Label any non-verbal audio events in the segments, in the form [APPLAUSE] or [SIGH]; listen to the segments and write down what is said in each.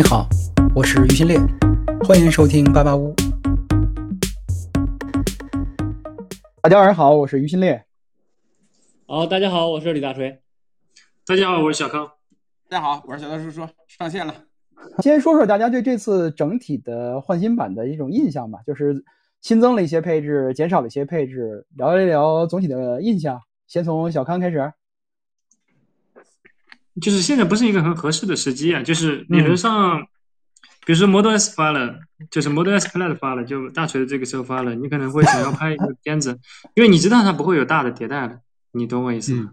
你好，我是于新烈，欢迎收听八八屋。大家晚上好，我是于新烈。好，大家好，我是李大锤。大家好，我是小康。大家好，我是小道叔叔，上线了。先说说大家对这次整体的换新版的一种印象吧，就是新增了一些配置，减少了一些配置，聊一聊总体的印象。先从小康开始。就是现在不是一个很合适的时机啊，就是理论上，比如说 Model S 发了，就是 Model S Plaid 发了，就大锤的这个时候发了，你可能会想要拍一个 [LAUGHS] 片子，因为你知道它不会有大的迭代了，你懂我意思吗？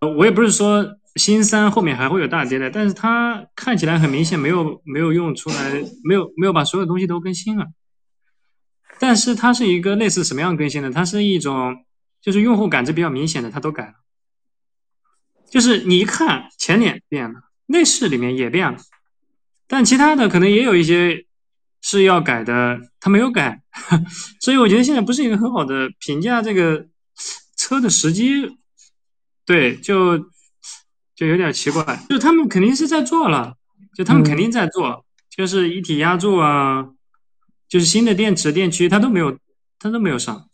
呃，我也不是说新三后面还会有大迭代，但是它看起来很明显没有没有用出来，没有没有把所有东西都更新了，但是它是一个类似什么样更新的？它是一种就是用户感知比较明显的，它都改了。就是你一看前脸变了，内饰里面也变了，但其他的可能也有一些是要改的，它没有改，[LAUGHS] 所以我觉得现在不是一个很好的评价这个车的时机，对，就就有点奇怪，就他们肯定是在做了，就他们肯定在做，就是一体压铸啊，就是新的电池电驱，它都没有，它都没有上。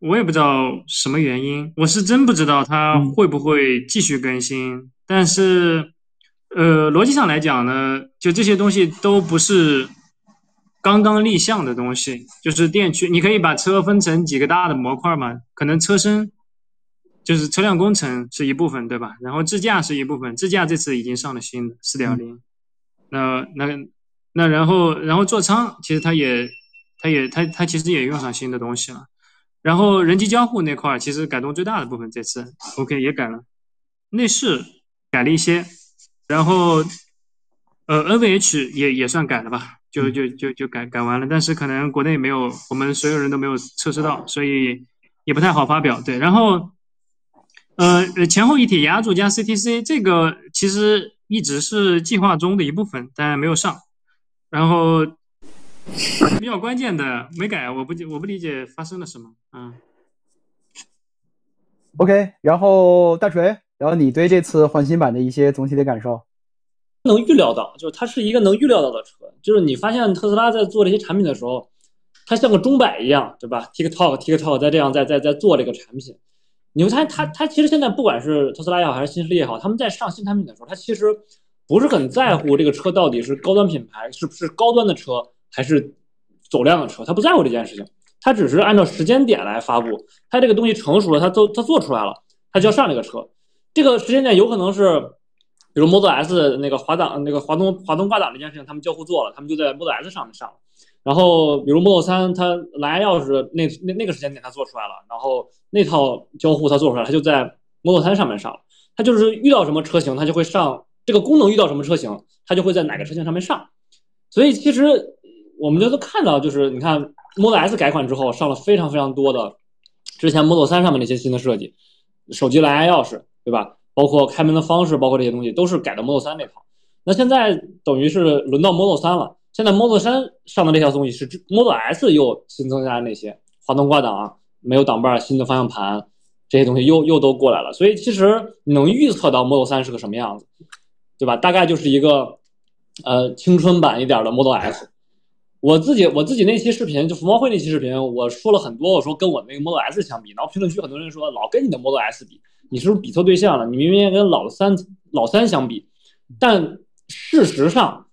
我也不知道什么原因，我是真不知道它会不会继续更新。但是，呃，逻辑上来讲呢，就这些东西都不是刚刚立项的东西。就是电驱，你可以把车分成几个大的模块嘛？可能车身就是车辆工程是一部分，对吧？然后智驾是一部分，智驾这次已经上了新的四点零。那那那然后然后座舱其实它也它也它它其实也用上新的东西了。然后人机交互那块儿，其实改动最大的部分这次 OK 也改了，内饰改了一些，然后呃 NVH 也也算改了吧，就就就就改改完了，但是可能国内没有，我们所有人都没有测试到，所以也不太好发表。对，然后呃前后一体压铸加 CTC 这个其实一直是计划中的一部分，但没有上，然后。比较关键的没改，我不我不理解发生了什么。嗯，OK，然后大锤，然后你对这次换新版的一些总体的感受？能预料到，就是它是一个能预料到的车。就是你发现特斯拉在做这些产品的时候，它像个钟摆一样，对吧？TikTok TikTok 在这样在在在做这个产品。你会发现，它它其实现在不管是特斯拉也好，还是新势力也好，他们在上新产品的时候，它其实不是很在乎这个车到底是高端品牌，是不是高端的车。还是走量的车，他不在乎这件事情，他只是按照时间点来发布。他这个东西成熟了，他做他做出来了，他就要上这个车。这个时间点有可能是，比如 Model S 那个滑档、那个滑动滑动挂档这件事情，他们交互做了，他们就在 Model S 上面上了。然后，比如 Model 3，它蓝牙钥匙那那那个时间点它做出来了，然后那套交互它做出来，它就在 Model 3上面上了。他就是遇到什么车型，他就会上这个功能；遇到什么车型，他就会在哪个车型上面上。所以其实。我们就都看到，就是你看 Model S 改款之后，上了非常非常多的之前 Model 3上面那些新的设计，手机蓝牙钥匙，对吧？包括开门的方式，包括这些东西，都是改的 Model 3那套。那现在等于是轮到 Model 3了。现在 Model 3上的这套东西是 Model S 又新增加的那些滑动挂档，没有挡把，新的方向盘这些东西又又都过来了。所以其实能预测到 Model 3是个什么样子，对吧？大概就是一个呃青春版一点的 Model S。我自己我自己那期视频就福猫会那期视频，我说了很多，我说跟我那个 Model S 相比，然后评论区很多人说老跟你的 Model S 比，你是不是比错对象了？你明明跟老三老三相比，但事实上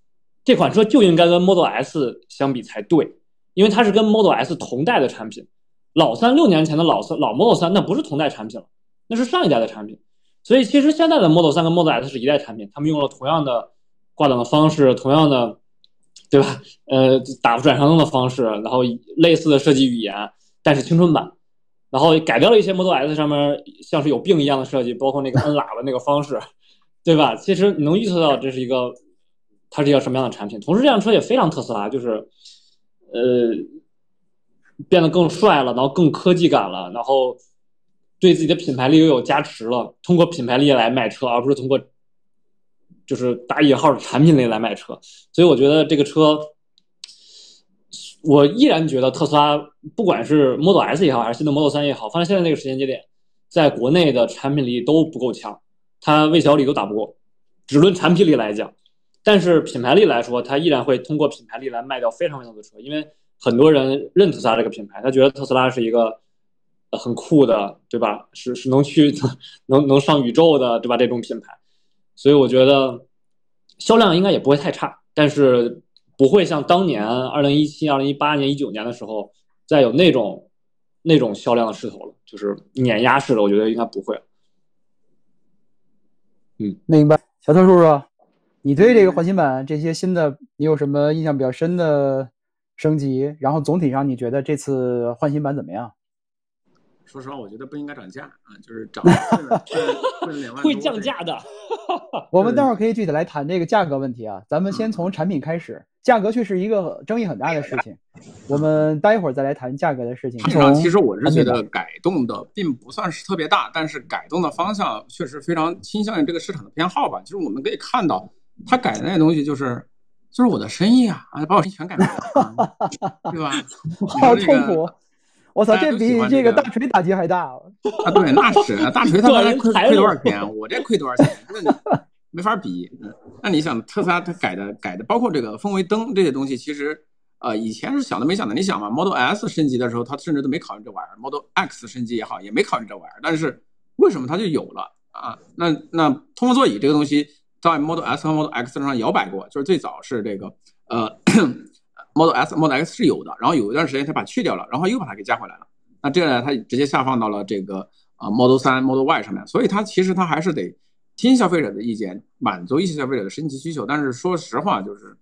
这款车就应该跟 Model S 相比才对，因为它是跟 Model S 同代的产品，老三六年前的老三老 Model 三那不是同代产品了，那是上一代的产品，所以其实现在的 Model 三跟 Model S 是一代产品，他们用了同样的挂档的方式，同样的。对吧？呃，打转向灯的方式，然后类似的设计语言，但是青春版，然后改掉了一些 Model S 上面像是有病一样的设计，包括那个摁喇叭那个方式，[LAUGHS] 对吧？其实你能预测到这是一个，它是一个什么样的产品。同时，这辆车也非常特斯拉，就是，呃，变得更帅了，然后更科技感了，然后对自己的品牌力又有加持了，通过品牌力来卖车，而不是通过。就是打引号的产品类来卖车，所以我觉得这个车，我依然觉得特斯拉不管是 Model S 也好，还是新的 Model 3也好，放在现在这个时间节点，在国内的产品力都不够强，它魏小李都打不过。只论产品力来讲，但是品牌力来说，它依然会通过品牌力来卖掉非常非常多的车，因为很多人认特斯拉这个品牌，他觉得特斯拉是一个很酷的，对吧？是是能去 [LAUGHS] 能能上宇宙的，对吧？这种品牌，所以我觉得销量应该也不会太差，但是不会像当年二零一七、二零一八年、一九年的时候再有那种那种销量的势头了，就是碾压式的，我觉得应该不会。嗯，明白。小特叔叔，你对这个换新版这些新的，你有什么印象比较深的升级？然后总体上你觉得这次换新版怎么样？说实话，我觉得不应该涨价啊，就是涨 [LAUGHS] 会两万会降价的。[LAUGHS] 我们待会儿可以具体来谈这个价格问题啊。咱们先从产品开始，价格却是一个争议很大的事情。[LAUGHS] 我们待会儿再来谈价格的事情。其实我是觉得改动的并不算是特别大，但是改动的方向确实非常倾向于这个市场的偏好吧。就是我们可以看到，他改的那些东西就是就是我的生意啊，啊，把我全改了，对吧？好痛苦。我操，这比这个大锤打击还大啊！对，那是大锤，他妈 [LAUGHS] 亏亏多少钱？我这亏多少钱？那 [LAUGHS] 没法比。那你想，特斯拉它改的改的，包括这个氛围灯这些东西，其实呃以前是想都没想的。你想嘛，Model S 升级的时候，它甚至都没考虑这玩意儿；Model X 升级也好，也没考虑这玩意儿。但是为什么它就有了啊？那那通风座椅这个东西在 Model S 和 Model X 上摇摆过，就是最早是这个呃。Model S、Model X 是有的，然后有一段时间他把去掉了，然后又把它给加回来了。那这样呢，它直接下放到了这个啊 Model 3、Model Y 上面。所以它其实它还是得听消费者的意见，满足一些消费者的升级需求。但是说实话，就是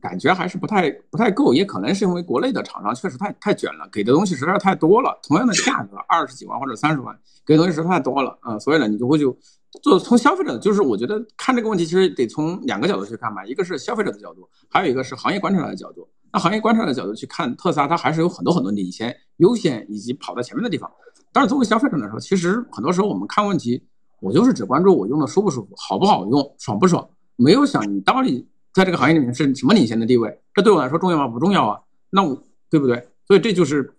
感觉还是不太不太够，也可能是因为国内的厂商确实太太卷了，给的东西实在太多了。同样的价格二十几万或者三十万，给的东西实在太多了啊。所以呢，你就会就就从消费者，就是我觉得看这个问题，其实得从两个角度去看吧。一个是消费者的角度，还有一个是行业观察的角度。那行业观察的角度去看特斯拉，它还是有很多很多领先、优先以及跑在前面的地方。但是作为消费者来说，其实很多时候我们看问题，我就是只关注我用的舒不舒服、好不好用、爽不爽，没有想你到底在这个行业里面是什么领先的地位。这对我来说重要吗？不重要啊。那我对不对？所以这就是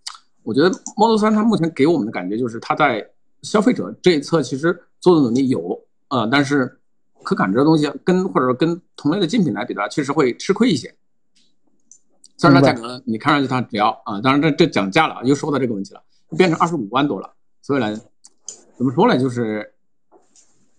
我觉得 Model 3它目前给我们的感觉就是它在消费者这一侧其实做的努力有啊，但是可感知的东西跟或者说跟同类的竞品来比的话，确实会吃亏一些。虽然它价格你看上去它只要啊，当然这这讲价了，又说到这个问题了，变成二十五万多了。所以呢，怎么说呢，就是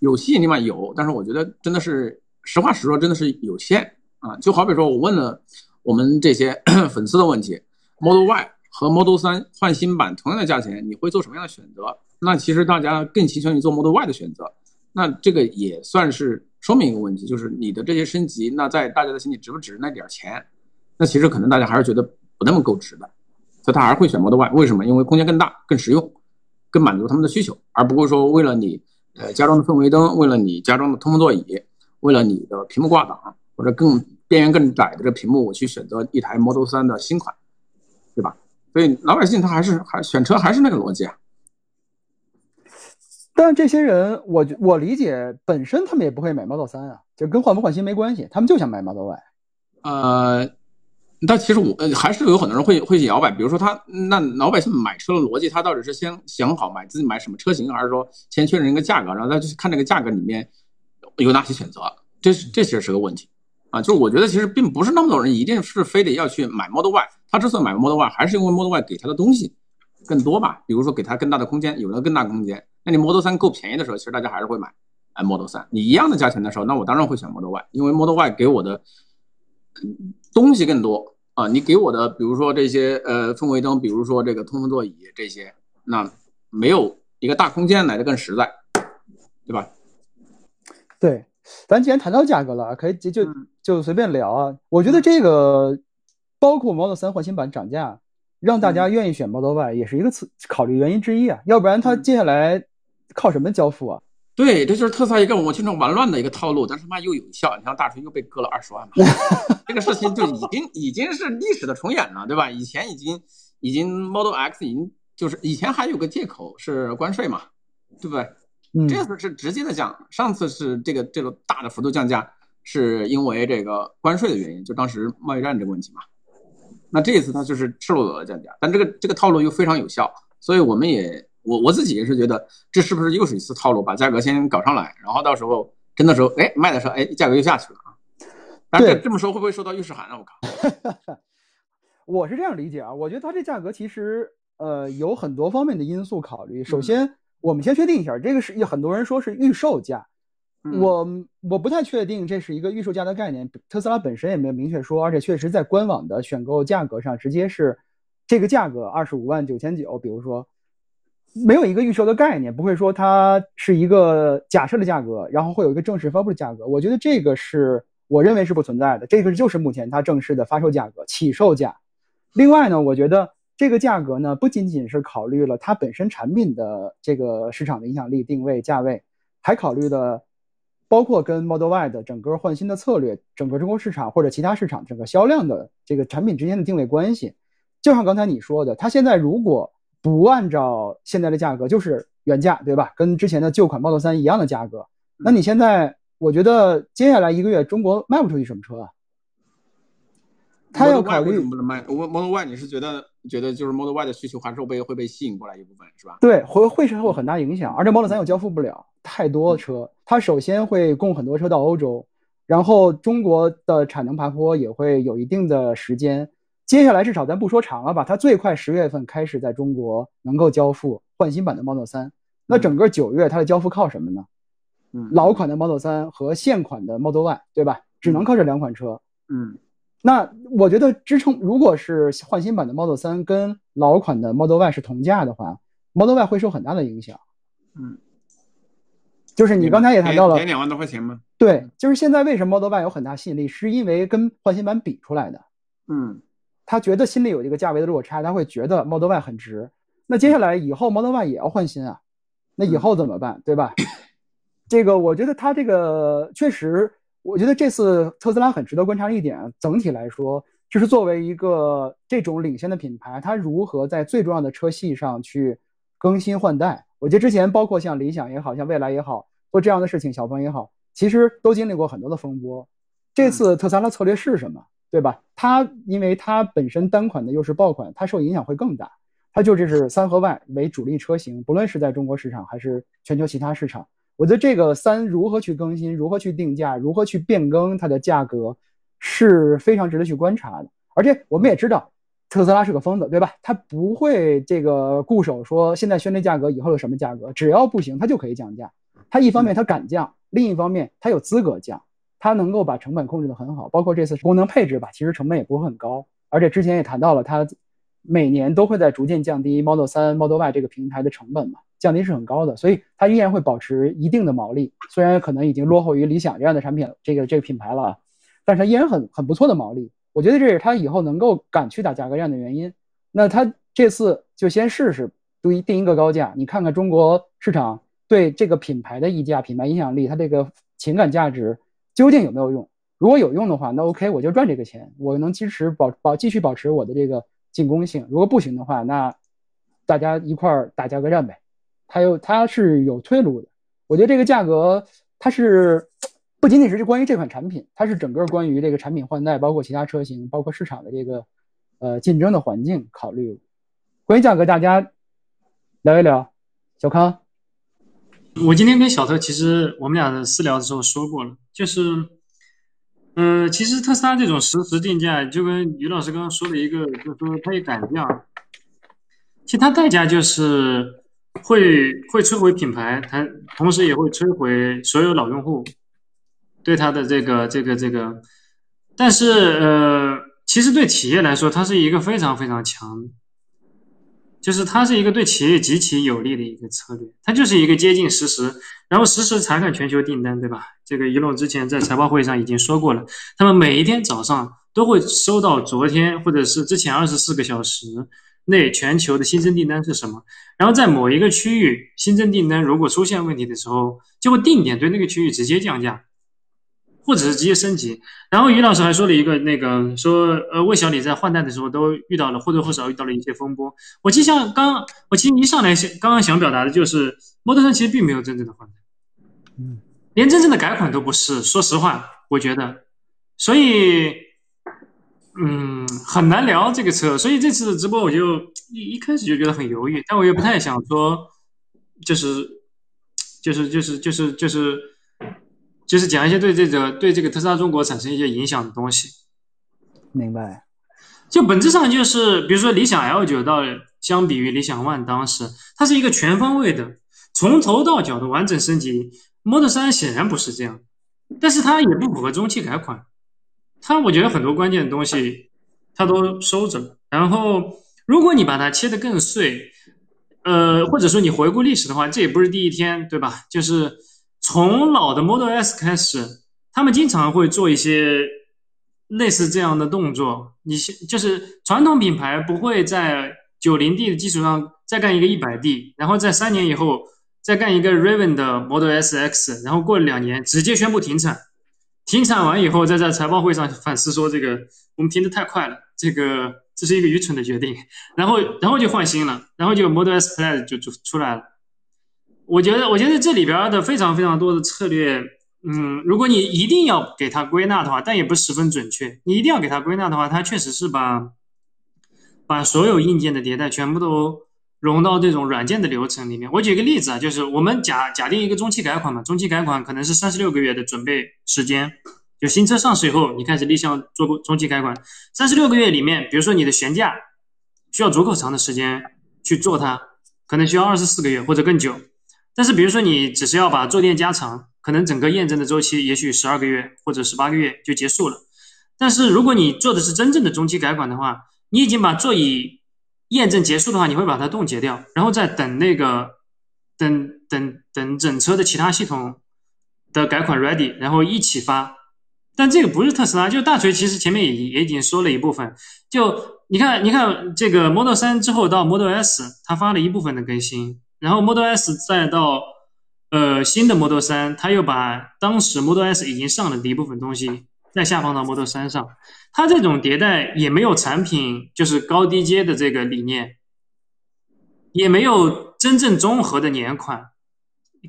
有吸引力嘛有，但是我觉得真的是实话实说，真的是有限啊。就好比说我问了我们这些 [COUGHS] 粉丝的问题，Model Y 和 Model 3换新版同样的价钱，你会做什么样的选择？那其实大家更倾向于做 Model Y 的选择。那这个也算是说明一个问题，就是你的这些升级，那在大家的心里值不值那点钱？那其实可能大家还是觉得不那么够值的，所以他还是会选 Model Y。为什么？因为空间更大、更实用、更满足他们的需求，而不会说为了你呃加装的氛围灯，为了你加装的通风座椅，为了你的屏幕挂挡或者更边缘更窄的这屏幕，我去选择一台 Model 3的新款，所以老百姓他还是还选车还是那个逻辑啊。但这些人，我我理解本身他们也不会买 Model 三啊，就跟换不换新没关系，他们就想买 Model Y。呃。但其实我呃还是有很多人会会去摇摆，比如说他那老百姓买车的逻辑，他到底是先想好买自己买什么车型，还是说先确认一个价格，然后再去看这个价格里面有哪些选择？这是这其实是个问题啊。就是我觉得其实并不是那么多人一定是非得要去买 Model Y，他之所以买 Model Y，还是因为 Model Y 给他的东西更多吧。比如说给他更大的空间，有了更大空间，那你 Model 3够便宜的时候，其实大家还是会买哎 Model 3。你一样的价钱的时候，那我当然会选 Model Y，因为 Model Y 给我的东西更多。啊，你给我的，比如说这些呃氛围灯，比如说这个通风座椅这些，那没有一个大空间来的更实在，对吧？对，咱既然谈到价格了，可以就就就随便聊啊。我觉得这个包括 Model 3换新版涨价，让大家愿意选 Model Y 也是一个次考虑原因之一啊。要不然它接下来靠什么交付啊？对，这就是特斯拉一个我经常玩乱的一个套路，但是妈又有效。你像大锤又被割了二十万嘛，[LAUGHS] 这个事情就已经已经是历史的重演了，对吧？以前已经已经 Model X 已经就是以前还有个借口是关税嘛，对不对？这次是直接的降，上次是这个这个大的幅度降价是因为这个关税的原因，就当时贸易战这个问题嘛。那这一次它就是赤裸裸的降价，但这个这个套路又非常有效，所以我们也。我我自己也是觉得，这是不是又是一次套路，把价格先搞上来，然后到时候真的时候，哎，卖的时候，哎，价格又下去了啊。但是，这么说会不会受到预示函啊？我靠！[LAUGHS] 我是这样理解啊，我觉得它这价格其实呃有很多方面的因素考虑。首先，我们先确定一下，这个是很多人说是预售价，我我不太确定这是一个预售价的概念。特斯拉本身也没有明确说，而且确实在官网的选购价格上直接是这个价格二十五万九千九，比如说没有一个预售的概念，不会说它是一个假设的价格，然后会有一个正式发布的价格。我觉得这个是我认为是不存在的，这个就是目前它正式的发售价格起售价。另外呢，我觉得这个价格呢，不仅仅是考虑了它本身产品的这个市场的影响力、定位、价位，还考虑的包括跟 Model Y 的整个换新的策略、整个中国市场或者其他市场整个销量的这个产品之间的定位关系。就像刚才你说的，它现在如果不按照现在的价格，就是原价，对吧？跟之前的旧款 Model 3一样的价格，那你现在，我觉得接下来一个月中国卖不出去什么车啊？他要考虑不能卖。我 Model Y，你是觉得觉得就是 Model Y 的需求还是被会被吸引过来一部分，是吧？对，会会是会很大影响。而且 Model 3又交付不了太多车，它首先会供很多车到欧洲，然后中国的产能爬坡也会有一定的时间。接下来至少咱不说长了吧，它最快十月份开始在中国能够交付换新版的 Model 3。那整个九月它的交付靠什么呢？嗯，老款的 Model 3和现款的 Model Y，对吧？只能靠这两款车。嗯。那我觉得支撑，如果是换新版的 Model 3跟老款的 Model Y 是同价的话，Model Y 会受很大的影响。嗯，就是你刚才也谈到了，减两万多块钱吗？对，就是现在为什么 Model Y 有很大吸引力，是因为跟换新版比出来的。嗯，他觉得心里有一个价位的落差，他会觉得 Model Y 很值。那接下来以后 Model Y 也要换新啊，那以后怎么办？对吧？[LAUGHS] 这个我觉得他这个确实。我觉得这次特斯拉很值得观察一点，整体来说，就是作为一个这种领先的品牌，它如何在最重要的车系上去更新换代。我觉得之前包括像理想也好像未来也好，做这样的事情，小鹏也好，其实都经历过很多的风波。这次特斯拉的策略是什么？对吧？它因为它本身单款的又是爆款，它受影响会更大。它就这是三和 Y 为主力车型，不论是在中国市场还是全球其他市场。我觉得这个三如何去更新，如何去定价，如何去变更它的价格，是非常值得去观察的。而且我们也知道，特斯拉是个疯子，对吧？他不会这个固守说现在宣这价格，以后有什么价格，只要不行，他就可以降价。他一方面他敢降，另一方面他有资格降，他能够把成本控制得很好。包括这次功能配置吧，其实成本也不会很高。而且之前也谈到了，他每年都会在逐渐降低 Model 3、Model Y 这个平台的成本嘛。降低是很高的，所以它依然会保持一定的毛利，虽然可能已经落后于理想这样的产品，这个这个品牌了，但是它依然很很不错的毛利。我觉得这是它以后能够敢去打价格战的原因。那它这次就先试试，定定一个高价，你看看中国市场对这个品牌的溢价、品牌影响力，它这个情感价值究竟有没有用？如果有用的话，那 OK，我就赚这个钱，我能支持保保继续保持我的这个进攻性。如果不行的话，那大家一块儿打价格战呗。还有它是有退路的，我觉得这个价格它是不仅仅是关于这款产品，它是整个关于这个产品换代，包括其他车型，包括市场的这个呃竞争的环境考虑。关于价格，大家聊一聊。小康，我今天跟小特其实我们俩私聊的时候说过了，就是嗯，其实特斯拉这种实时定价，就跟于老师刚刚说的一个，就是说它也敢降，其实它代价就是。会会摧毁品牌，它同时也会摧毁所有老用户对它的这个这个这个。但是呃，其实对企业来说，它是一个非常非常强，就是它是一个对企业极其有利的一个策略。它就是一个接近实时，然后实时查看全球订单，对吧？这个一龙之前在财报会上已经说过了，他们每一天早上都会收到昨天或者是之前二十四个小时。内全球的新增订单是什么？然后在某一个区域新增订单如果出现问题的时候，就会定点对那个区域直接降价，或者是直接升级。然后于老师还说了一个那个说，呃，魏小李在换代的时候都遇到了或多或少遇到了一些风波。我其实想刚我其实一上来想刚刚想表达的就是，Model 3其实并没有真正的换代，嗯，连真正的改款都不是。说实话，我觉得，所以。嗯，很难聊这个车，所以这次的直播我就一一开始就觉得很犹豫，但我又不太想说，就是，就是，就是，就是，就是，就是讲一些对这个对这个特斯拉中国产生一些影响的东西。明白。就本质上就是，比如说理想 L 九到相比于理想 ONE，当时它是一个全方位的，从头到脚的完整升级。Model 3显然不是这样，但是它也不符合中期改款。它我觉得很多关键的东西它都收着。然后如果你把它切得更碎，呃，或者说你回顾历史的话，这也不是第一天，对吧？就是从老的 Model S 开始，他们经常会做一些。类似这样的动作，你就是传统品牌不会在九零 D 的基础上再干一个一百 D，然后在三年以后再干一个 Raven 的 Model S X，然后过两年直接宣布停产，停产完以后再在财报会上反思说这个我们停的太快了，这个这是一个愚蠢的决定，然后然后就换新了，然后就 Model S Plaid 就就出来了。我觉得我觉得这里边的非常非常多的策略。嗯，如果你一定要给它归纳的话，但也不十分准确。你一定要给它归纳的话，它确实是把把所有硬件的迭代全部都融到这种软件的流程里面。我举个例子啊，就是我们假假定一个中期改款嘛，中期改款可能是三十六个月的准备时间，就新车上市以后，你开始立项做过中期改款，三十六个月里面，比如说你的悬架需要足够长的时间去做它，可能需要二十四个月或者更久。但是比如说你只是要把坐垫加长。可能整个验证的周期也许十二个月或者十八个月就结束了，但是如果你做的是真正的中期改款的话，你已经把座椅验证结束的话，你会把它冻结掉，然后再等那个等等等整车的其他系统的改款 ready，然后一起发。但这个不是特斯拉，就大锤其实前面也也已经说了一部分，就你看你看这个 Model 三之后到 Model S，它发了一部分的更新，然后 Model S 再到。呃，新的 Model 3，它又把当时 Model S 已经上了的一部分东西再下放到 Model 3上，它这种迭代也没有产品就是高低阶的这个理念，也没有真正综合的年款，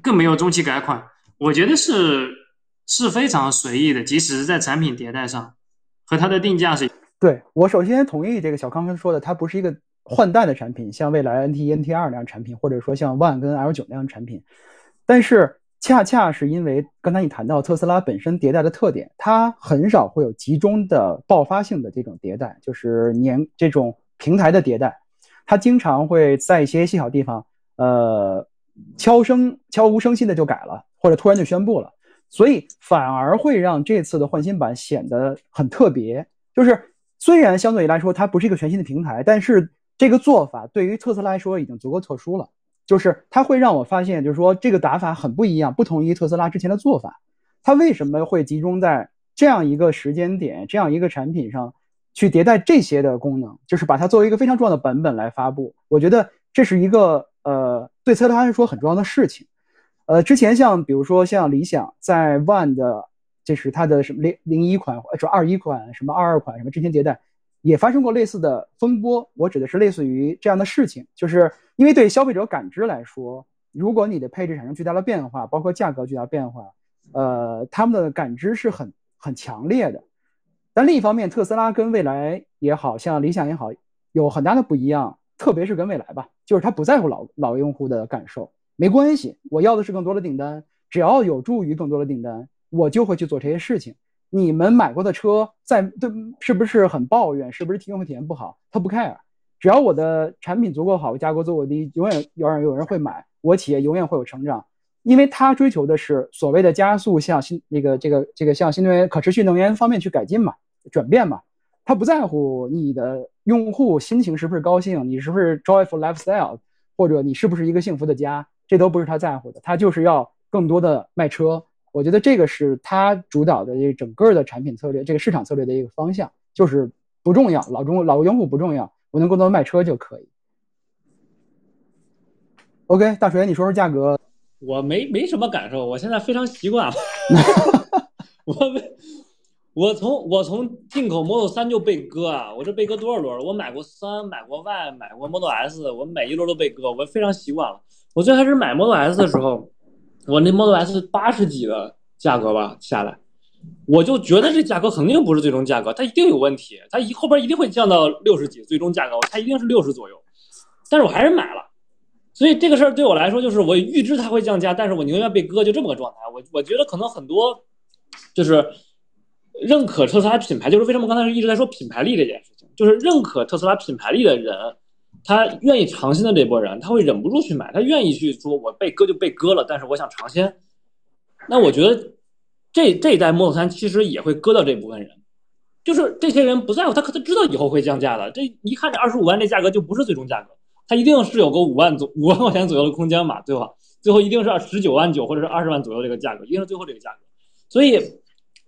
更没有中期改款，我觉得是是非常随意的，即使是在产品迭代上，和它的定价是。对我首先同意这个小康哥说的，它不是一个换代的产品，像蔚来 NT1、NT 二那样产品，或者说像 One 跟 L9 那样产品。但是恰恰是因为刚才你谈到特斯拉本身迭代的特点，它很少会有集中的爆发性的这种迭代，就是年这种平台的迭代，它经常会在一些细小地方，呃，悄声悄无声息的就改了，或者突然就宣布了，所以反而会让这次的换新版显得很特别。就是虽然相对于来说它不是一个全新的平台，但是这个做法对于特斯拉来说已经足够特殊了。就是它会让我发现，就是说这个打法很不一样，不同于特斯拉之前的做法。它为什么会集中在这样一个时间点、这样一个产品上去迭代这些的功能？就是把它作为一个非常重要的版本来发布。我觉得这是一个呃对特斯拉来说很重要的事情。呃，之前像比如说像理想在 One 的，这是它的什么零零一款，说二一款，什么二二款，什么之前迭代。也发生过类似的风波，我指的是类似于这样的事情，就是因为对消费者感知来说，如果你的配置产生巨大的变化，包括价格巨大变化，呃，他们的感知是很很强烈的。但另一方面，特斯拉跟未来也好像理想也好，有很大的不一样，特别是跟未来吧，就是他不在乎老老用户的感受，没关系，我要的是更多的订单，只要有助于更多的订单，我就会去做这些事情。你们买过的车，在对是不是很抱怨？是不是用户体验不好？他不 care，只要我的产品足够好，价格足够低，永远有人有人会买，我企业永远会有成长，因为他追求的是所谓的加速，向新那个这个这个向新能源、可持续能源方面去改进嘛，转变嘛，他不在乎你的用户心情是不是高兴，你是不是 joyful lifestyle，或者你是不是一个幸福的家，这都不是他在乎的，他就是要更多的卖车。我觉得这个是他主导的这整个的产品策略，这个市场策略的一个方向，就是不重要，老中老用户不重要，我能更多卖车就可以。OK，大锤，你说说价格。我没没什么感受，我现在非常习惯了。[LAUGHS] 我我从我从进口 Model 三就被割啊，我这被割多少轮了？我买过三，买过 Y，买过 Model S，我每一轮都被割，我非常习惯了。我最开始买 Model S 的时候。我那 Model S 八十几的价格吧下来，我就觉得这价格肯定不是最终价格，它一定有问题，它一后边一定会降到六十几，最终价格它一定是六十左右，但是我还是买了，所以这个事儿对我来说，就是我预知它会降价，但是我宁愿被割，就这么个状态。我我觉得可能很多就是认可特斯拉品牌，就是为什么刚才一直在说品牌力这件事情，就是认可特斯拉品牌力的人，他愿意尝鲜的这波人，他会忍不住去买，他愿意去说，我被割就被割了，但是我想尝鲜。那我觉得这这一代 Model 3其实也会割到这部分人，就是这些人不在乎，他可他知道以后会降价的，这一看这二十五万这价格就不是最终价格。它一定是有个五万左五万块钱左右的空间嘛，对吧？最后一定是十九万九或者是二十万左右这个价格，一定是最后这个价格。所以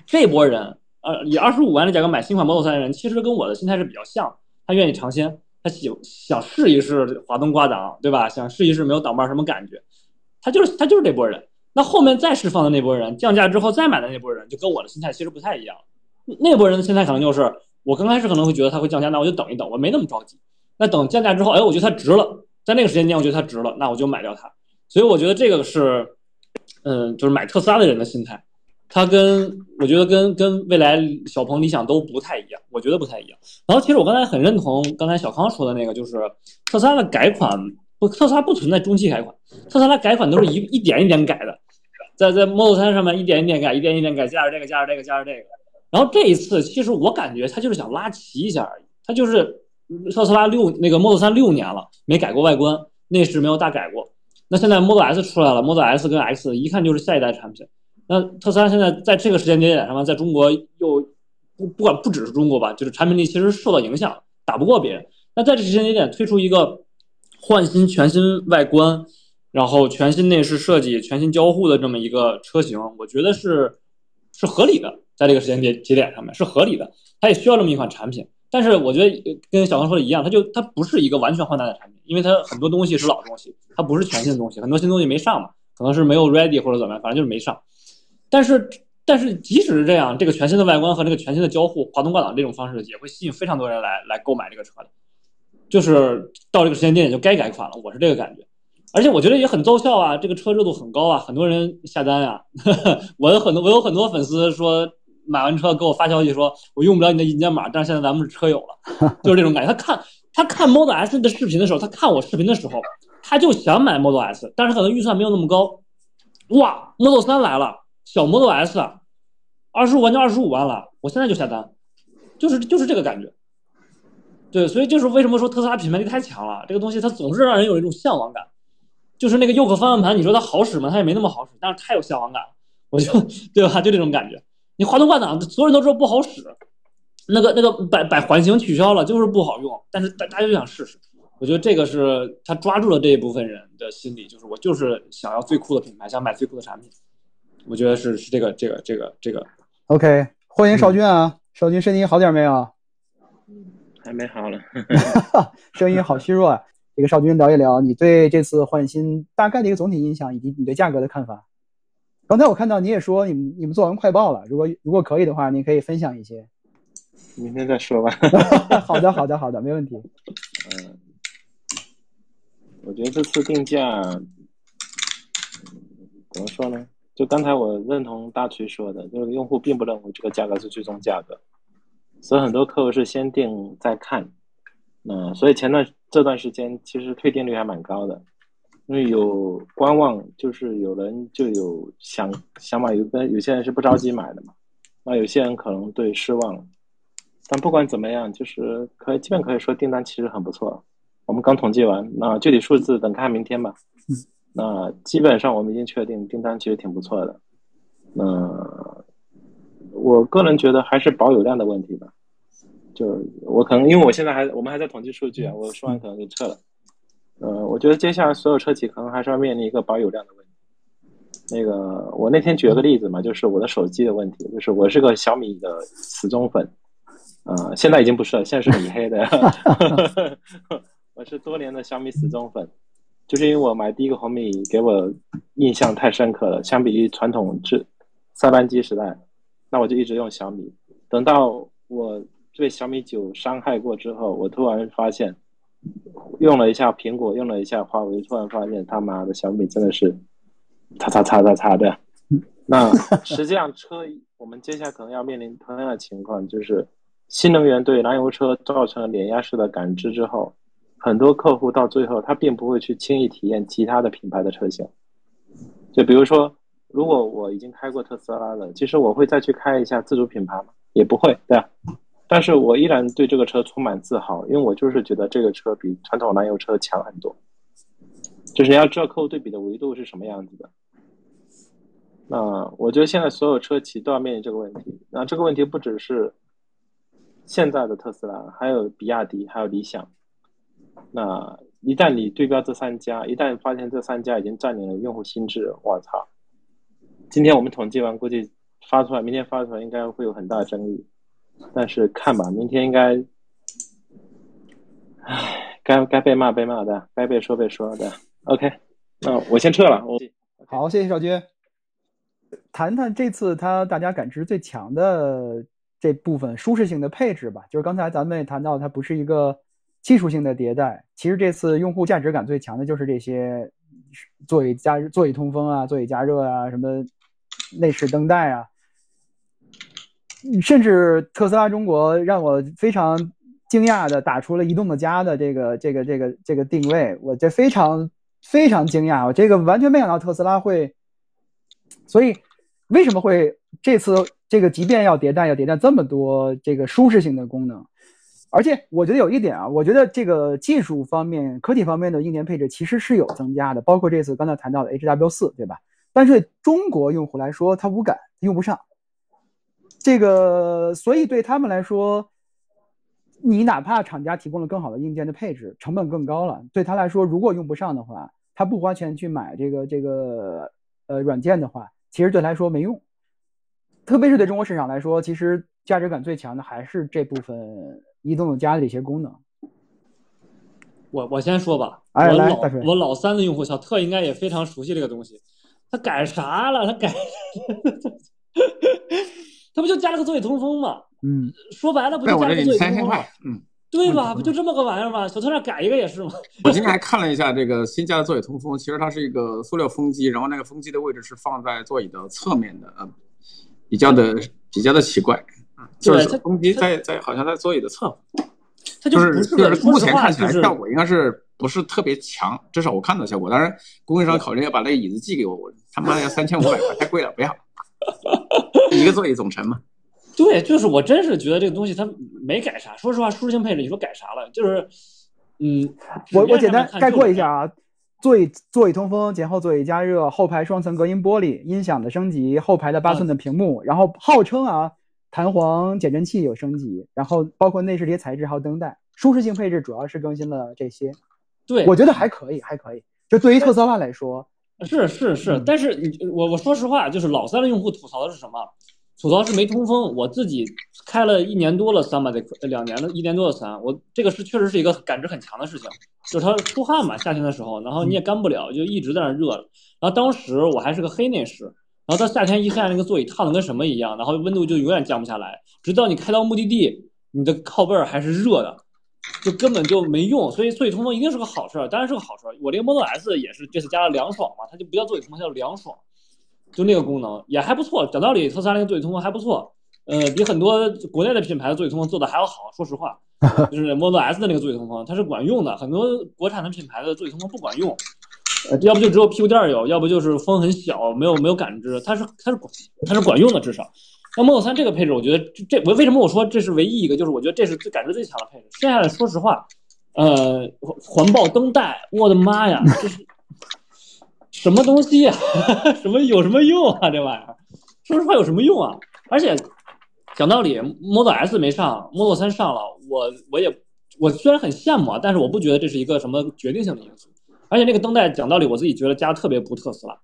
这波人，呃，以二十五万的价格买新款 Model 3的人，其实跟我的心态是比较像。他愿意尝鲜，他喜想试一试滑动挂挡，对吧？想试一试没有挡把什么感觉。他就是他就是这波人。那后面再释放的那波人，降价之后再买的那波人，就跟我的心态其实不太一样。那波人的心态可能就是，我刚开始可能会觉得他会降价，那我就等一等，我没那么着急。那等降价之后，哎，我觉得它值了，在那个时间点，我觉得它值了，那我就买掉它。所以我觉得这个是，嗯，就是买特斯拉的人的心态，它跟我觉得跟跟未来小鹏、理想都不太一样，我觉得不太一样。然后其实我刚才很认同刚才小康说的那个，就是特斯拉的改款不，特斯拉不存在中期改款，特斯拉改款都是一一点一点改的，在在 Model 3上面一点一点改，一点一点改，加上这个，加上这个，加上这个。然后这一次，其实我感觉他就是想拉齐一下而已，他就是。特斯拉六那个 Model 3六年了，没改过外观，内饰没有大改过。那现在 Model S 出来了，Model S 跟 X 一看就是下一代产品。那特斯拉现在在这个时间节点上面，在中国又不不管不只是中国吧，就是产品力其实受到影响，打不过别人。那在这时间节点推出一个换新全新外观，然后全新内饰设计、全新交互的这么一个车型，我觉得是是合理的，在这个时间节节点上面是合理的，它也需要这么一款产品。但是我觉得跟小刚说的一样，它就它不是一个完全换代的产品，因为它很多东西是老东西，它不是全新的东西，很多新东西没上嘛，可能是没有 ready 或者怎么样，反正就是没上。但是但是即使是这样，这个全新的外观和这个全新的交互、滑动挂挡这种方式也会吸引非常多人来来购买这个车的。就是到这个时间点就该改款了，我是这个感觉。而且我觉得也很奏效啊，这个车热度很高啊，很多人下单啊。[LAUGHS] 我有很多我有很多粉丝说。买完车给我发消息说，我用不了你的银监码，但是现在咱们是车友了，[LAUGHS] 就是这种感觉。他看他看 Model S 的视频的时候，他看我视频的时候，他就想买 Model S，但是可能预算没有那么高。哇，Model 3来了，小 Model S，二十五万就二十五万了，我现在就下单，就是就是这个感觉。对，所以就是为什么说特斯拉品牌力太强了，这个东西它总是让人有一种向往感。就是那个右可方向盘，你说它好使吗？它也没那么好使，但是太有向往感了，我就对吧？就这种感觉。你滑动换挡，所有人都知道不好使，那个那个摆摆环形取消了，就是不好用。但是大大家就想试试，我觉得这个是他抓住了这一部分人的心理，就是我就是想要最酷的品牌，想买最酷的产品。我觉得是是这个这个这个这个。OK，欢迎少军啊，少军身体好点没有？还没好了，[LAUGHS] 声音好虚弱啊。这个邵军聊一聊你对这次换新大概的一个总体印象，以及你对价格的看法。刚才我看到你也说你们你们做完快报了，如果如果可以的话，你可以分享一些。明天再说吧。[LAUGHS] 好的，好的，好的，没问题。嗯，我觉得这次定价，怎么说呢？就刚才我认同大锤说的，就是用户并不认为这个价格是最终价格，所以很多客户是先定再看。嗯，所以前段这段时间其实退订率还蛮高的。因为有观望，就是有人就有想想买，有的有些人是不着急买的嘛，那有些人可能对失望。但不管怎么样，就是可以基本可以说订单其实很不错。我们刚统计完，那具体数字等看明天吧。那基本上我们已经确定订单其实挺不错的。那我个人觉得还是保有量的问题吧。就我可能因为我现在还我们还在统计数据啊，我说完可能就撤了。呃，我觉得接下来所有车企可能还是要面临一个保有量的问题。那个，我那天举了个例子嘛，就是我的手机的问题，就是我是个小米的死忠粉，呃，现在已经不是了，现在是米黑的。[LAUGHS] 我是多年的小米死忠粉，就是因为我买第一个红米给我印象太深刻了，相比于传统制塞班机时代，那我就一直用小米。等到我被小米九伤害过之后，我突然发现。用了一下苹果，用了一下华为，突然发现他妈的小米真的是，擦擦擦擦擦的。那实际上车，我们接下来可能要面临同样的情况，就是新能源对燃油车造成了碾压式的感知之后，很多客户到最后他并不会去轻易体验其他的品牌的车型。就比如说，如果我已经开过特斯拉了，其实我会再去开一下自主品牌吗？也不会，对吧？但是我依然对这个车充满自豪，因为我就是觉得这个车比传统燃油车强很多。就是你要知道客户对比的维度是什么样子的。那我觉得现在所有车企都要面临这个问题。那这个问题不只是现在的特斯拉，还有比亚迪，还有理想。那一旦你对标这三家，一旦发现这三家已经占领了用户心智，我操！今天我们统计完，估计发出来，明天发出来应该会有很大的争议。但是看吧，明天应该，唉，该该被骂被骂的，该被说被说的。OK，那我先撤了。我好，谢谢少军。谈谈这次他大家感知最强的这部分舒适性的配置吧。就是刚才咱们也谈到，它不是一个技术性的迭代。其实这次用户价值感最强的就是这些座椅加座椅通风啊，座椅加热啊，什么内饰灯带啊。甚至特斯拉中国让我非常惊讶的打出了移动的家的这个这个这个这个定位，我这非常非常惊讶，我这个完全没想到特斯拉会。所以为什么会这次这个即便要迭代，要迭代这么多这个舒适性的功能？而且我觉得有一点啊，我觉得这个技术方面、科技方面的硬件配置其实是有增加的，包括这次刚才谈到的 HW 四，对吧？但是中国用户来说，他无感，用不上。这个，所以对他们来说，你哪怕厂家提供了更好的硬件的配置，成本更高了。对他来说，如果用不上的话，他不花钱去买这个这个呃软件的话，其实对他来说没用。特别是对中国市场来说，其实价值感最强的还是这部分移动加的一些功能。我我先说吧，我老我老三的用户小特应该也非常熟悉这个东西。他改啥了？他改。[LAUGHS] 他不就加了个座椅通风吗？嗯，说白了不就加了个座椅通风吗？嗯，对吧？不就这么个玩意儿吗？小特那改一个也是吗？[LAUGHS] 我今天还看了一下这个新加的座椅通风，其实它是一个塑料风机，然后那个风机的位置是放在座椅的侧面的，呃，比较的比较的奇怪，就是风机在在好像在座椅的侧，它就是就是目前看起来效果应该是不是特别强，至少我看到效果。当然，供应商考虑要把那个椅子寄给我，我他妈要三千五百块，太贵了，不要。一个座椅总成嘛？[LAUGHS] 对，就是我真是觉得这个东西它没改啥。说实话，舒适性配置你说改啥了？就是，嗯，我我简单概括一下啊：座椅座椅通风、前后座椅加热、后排双层隔音玻璃、音响的升级、后排的八寸的屏幕，然后号称啊弹簧减震器有升级，然后包括内饰这些材质还有灯带，舒适性配置主要是更新了这些。对，我觉得还可以，还可以。就对于特斯拉来说。是是是，但是你我我说实话，就是老三的用户吐槽的是什么？吐槽是没通风。我自己开了一年多了三吧，得两年的一年多的三，我这个是确实是一个感知很强的事情，就是它出汗嘛，夏天的时候，然后你也干不了，就一直在那热。然后当时我还是个黑内饰，然后到夏天一看那个座椅烫的跟什么一样，然后温度就永远降不下来，直到你开到目的地，你的靠背儿还是热的。就根本就没用，所以座椅通风一定是个好事儿，当然是个好事儿。我这个 Model S 也是这次加了凉爽嘛，它就不叫座椅通风，叫凉爽，就那个功能也还不错。讲道理，特斯拉那个座椅通风还不错，呃，比很多国内的品牌的座椅通风做的还要好。说实话，[LAUGHS] 就是 Model S 的那个座椅通风，它是管用的。很多国产的品牌的座椅通风不管用，呃要不就只有屁股垫儿有，要不就是风很小，没有没有感知。它是它是管它是管用的，至少。那 Model 3这个配置，我觉得这我为什么我说这是唯一一个，就是我觉得这是最感知最强的配置。剩下的说实话，呃，环抱灯带，我的妈呀，这是什么东西呀？[LAUGHS] 什么有什么用啊？这玩意儿，说实话有什么用啊？而且讲道理，Model S 没上，Model 3上了，我我也我虽然很羡慕啊，但是我不觉得这是一个什么决定性的因素。而且那个灯带，讲道理，我自己觉得加的特别不特斯拉。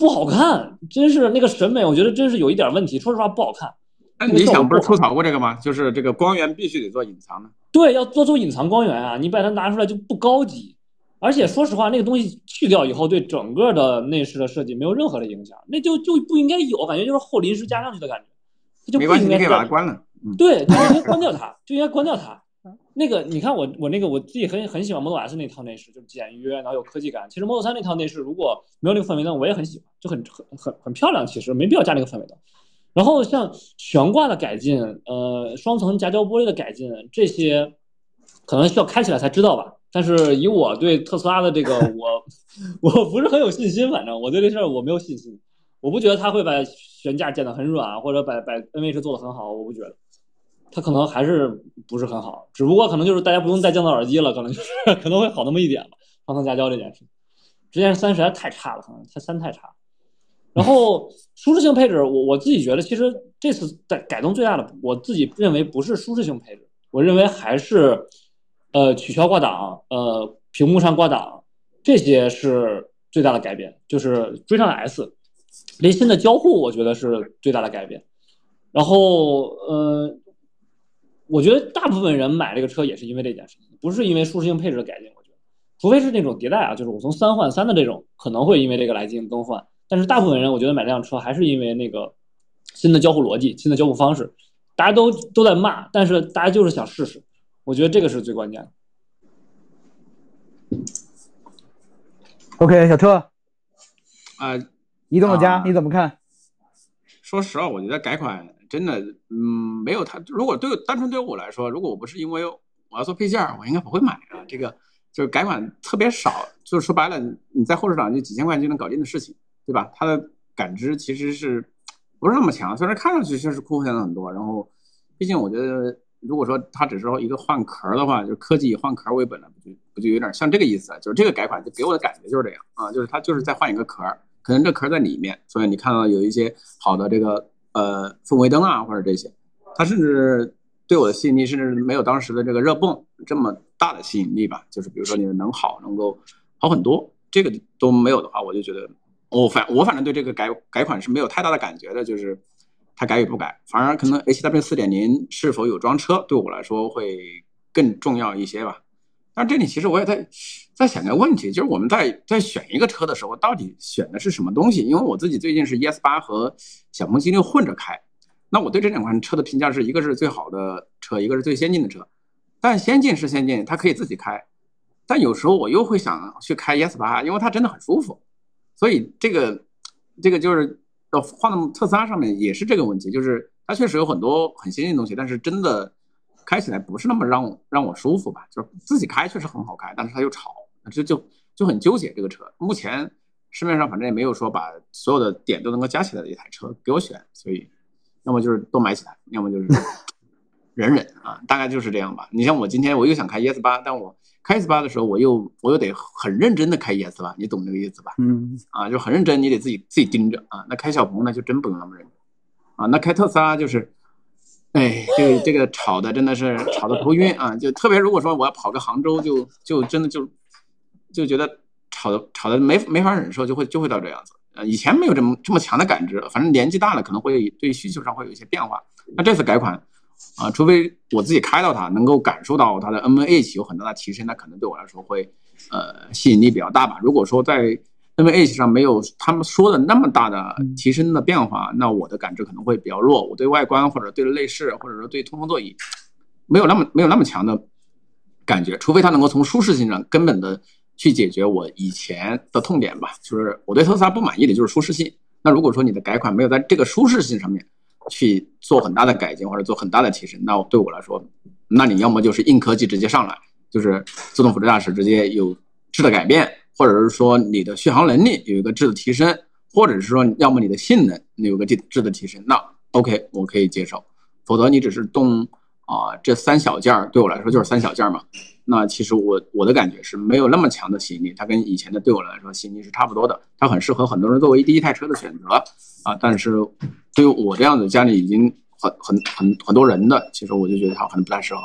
不好看，真是那个审美，我觉得真是有一点问题。说实话，不好看。那理想不是吐槽过这个吗？就是这个光源必须得做隐藏的。对，要做做隐藏光源啊！你把它拿出来就不高级。而且说实话，那个东西去掉以后，对整个的内饰的设计没有任何的影响。那就就不应该有，感觉就是后临时加上去的感觉。没关系，你可以把它关了。对，就应该关掉它，就应该关掉它。那个，你看我我那个我自己很很喜欢 Model S 那套内饰，就是简约，然后有科技感。其实 Model 3那套内饰如果没有那个氛围灯，我也很喜欢，就很很很很漂亮。其实没必要加那个氛围灯。然后像悬挂的改进，呃，双层夹胶玻璃的改进，这些可能需要开起来才知道吧。但是以我对特斯拉的这个，[LAUGHS] 我我不是很有信心，反正我对这事儿我没有信心。我不觉得他会把悬架建得很软，或者把把 NVH 做得很好，我不觉得。它可能还是不是很好，只不过可能就是大家不用戴降噪耳机了，可能就是 [LAUGHS] 可能会好那么一点吧。双层夹胶这件事，之前三实在太差了，可能它三太差。然后舒适性配置，我我自己觉得，其实这次改改动最大的，我自己认为不是舒适性配置，我认为还是呃取消挂档，呃屏幕上挂档，这些是最大的改变，就是追上了 S。离心的交互，我觉得是最大的改变。然后呃。我觉得大部分人买这个车也是因为这件事情，不是因为舒适性配置的改进。我觉得，除非是那种迭代啊，就是我从三换三的这种，可能会因为这个来进行更换。但是大部分人，我觉得买这辆车还是因为那个新的交互逻辑、新的交互方式。大家都都在骂，但是大家就是想试试。我觉得这个是最关键的。OK，小特，啊，移动的家你怎么看？说实话，我觉得改款。真的，嗯，没有它。如果对单纯对我来说，如果我不是因为我要做配件，我应该不会买啊。这个就是改款特别少，就是说白了，你在后市场就几千块钱就能搞定的事情，对吧？它的感知其实是不是那么强，虽然看上去确实酷炫了很多。然后，毕竟我觉得，如果说它只是说一个换壳的话，就科技以换壳为本了，不就不就有点像这个意思？就是这个改款就给我的感觉就是这样啊，就是它就是再换一个壳，可能这壳在里面，所以你看到有一些好的这个。呃，氛围灯啊，或者这些，它甚至对我的吸引力，甚至没有当时的这个热泵这么大的吸引力吧。就是比如说你的能好，能够好很多，这个都没有的话，我就觉得我反我反正对这个改改款是没有太大的感觉的。就是它改与不改，反而可能 H W 四点零是否有装车，对我来说会更重要一些吧。但这里其实我也在在想个问题，就是我们在在选一个车的时候，到底选的是什么东西？因为我自己最近是 ES 八和小鹏 G 六混着开，那我对这两款车的评价是一个是最好的车，一个是最先进的车。但先进是先进，它可以自己开，但有时候我又会想去开 ES 八，因为它真的很舒服。所以这个这个就是要换到特斯拉上面也是这个问题，就是它确实有很多很先进的东西，但是真的。开起来不是那么让我让我舒服吧？就是自己开确实很好开，但是它又吵，这就就很纠结。这个车目前市面上反正也没有说把所有的点都能够加起来的一台车给我选，所以要么就是多买起来，要么就是 [LAUGHS] 忍忍啊，大概就是这样吧。你像我今天我又想开 ES 八，但我开 ES 八的时候，我又我又得很认真的开 ES 八，你懂这个意思吧？嗯，啊，就很认真，你得自己自己盯着啊。那开小鹏那就真不用那么认真啊。那开特斯拉就是。哎，这个这个吵的真的是吵得头晕啊！就特别如果说我要跑个杭州，就就真的就就觉得吵的吵的没没法忍受，就会就会到这样子。呃，以前没有这么这么强的感知，反正年纪大了可能会对需求上会有一些变化。那这次改款啊，除非我自己开到它，能够感受到它的 N H 有很大的提升，那可能对我来说会呃吸引力比较大吧。如果说在 NVH 上没有他们说的那么大的提升的变化，那我的感知可能会比较弱。我对外观或者对内饰，或者说对通风座椅，没有那么没有那么强的感觉。除非它能够从舒适性上根本的去解决我以前的痛点吧。就是我对特斯拉不满意的就是舒适性。那如果说你的改款没有在这个舒适性上面去做很大的改进或者做很大的提升，那对我来说，那你要么就是硬科技直接上来，就是自动辅助驾驶直接有质的改变。或者是说你的续航能力有一个质的提升，或者是说要么你的性能有个质质的提升，那 OK 我可以接受。否则你只是动啊这三小件儿，对我来说就是三小件儿嘛。那其实我我的感觉是没有那么强的吸引力，它跟以前的对我来说吸引力是差不多的。它很适合很多人作为第一台车的选择啊，但是对于我这样子家里已经很很很很多人的，其实我就觉得它可能不太适合。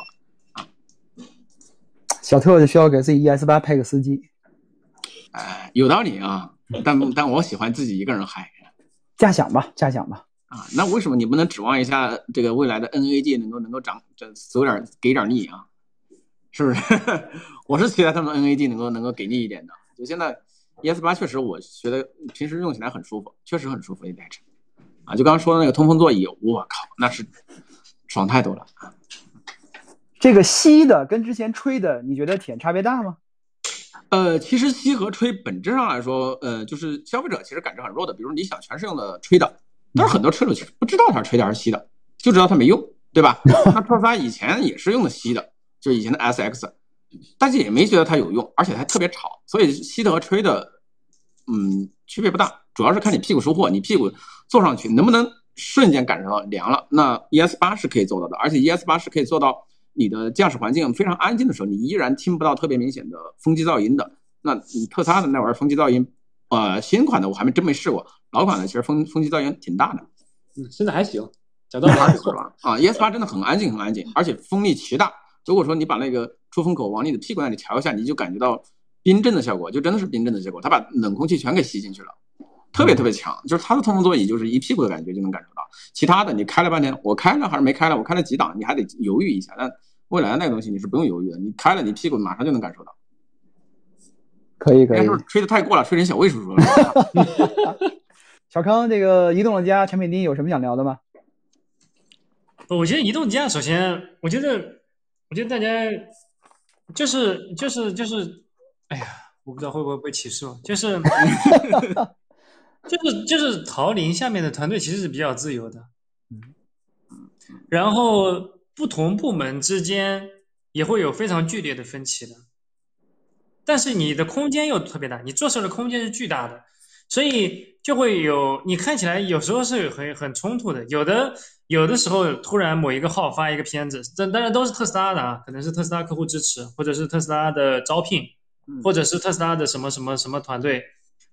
小特就需要给自己 ES 八配个司机。哎，有道理啊，但但我喜欢自己一个人嗨，假想吧，假想吧。啊，那为什么你不能指望一下这个未来的 NAD 能够能够涨，这走点给点力啊？是不是？[LAUGHS] 我是期待他们 NAD 能够能够给力一点的。就现在 ES 八确实，我觉得平时用起来很舒服，确实很舒服一台车。啊，就刚刚说的那个通风座椅，我靠，那是爽太多了啊。这个吸的跟之前吹的，你觉得体验差别大吗？呃，其实吸和吹本质上来说，呃，就是消费者其实感知很弱的。比如你想全是用的吹的，但是很多车主其实不知道它是吹的还是吸的，就知道它没用，对吧？[LAUGHS] 那特斯拉以前也是用的吸的，就以前的 SX，大家也没觉得它有用，而且还特别吵，所以吸的和吹的，嗯，区别不大，主要是看你屁股收货，你屁股坐上去能不能瞬间感受到凉了。那 ES 八是可以做到的，而且 ES 八是可以做到你的驾驶环境非常安静的时候，你依然听不到特别明显的风机噪音的。那你特斯拉的那玩意儿风机噪音，呃，新款的我还没真没试过，老款的其实风风机噪音挺大的。嗯，现在还行，讲到还不错了啊。ES 八真的很安静，很安静，而且风力奇大。如果说你把那个出风口往你的屁股那里调一下，你就感觉到冰镇的效果，就真的是冰镇的效果。它把冷空气全给吸进去了，特别特别强。就是它的通风座椅，就是一屁股的感觉就能感受到。其他的你开了半天，我开了还是没开了？我开了几档，你还得犹豫一下。但未来那个东西你是不用犹豫的，你开了你屁股马上就能感受到。可以可以，吹的太过了，吹成小魏叔叔了。[LAUGHS] 小康，这个移动的家产品经理有什么想聊的吗？我觉得移动家，首先，我觉得，我觉得大家就是就是就是，哎呀，我不知道会不会被歧视，就是 [LAUGHS] 就是就是陶林下面的团队其实是比较自由的，嗯然后不同部门之间也会有非常剧烈的分歧的。但是你的空间又特别大，你做事的空间是巨大的，所以就会有你看起来有时候是很很冲突的。有的有的时候突然某一个号发一个片子，这当然都是特斯拉的啊，可能是特斯拉客户支持，或者是特斯拉的招聘，或者是特斯拉的什么什么什么团队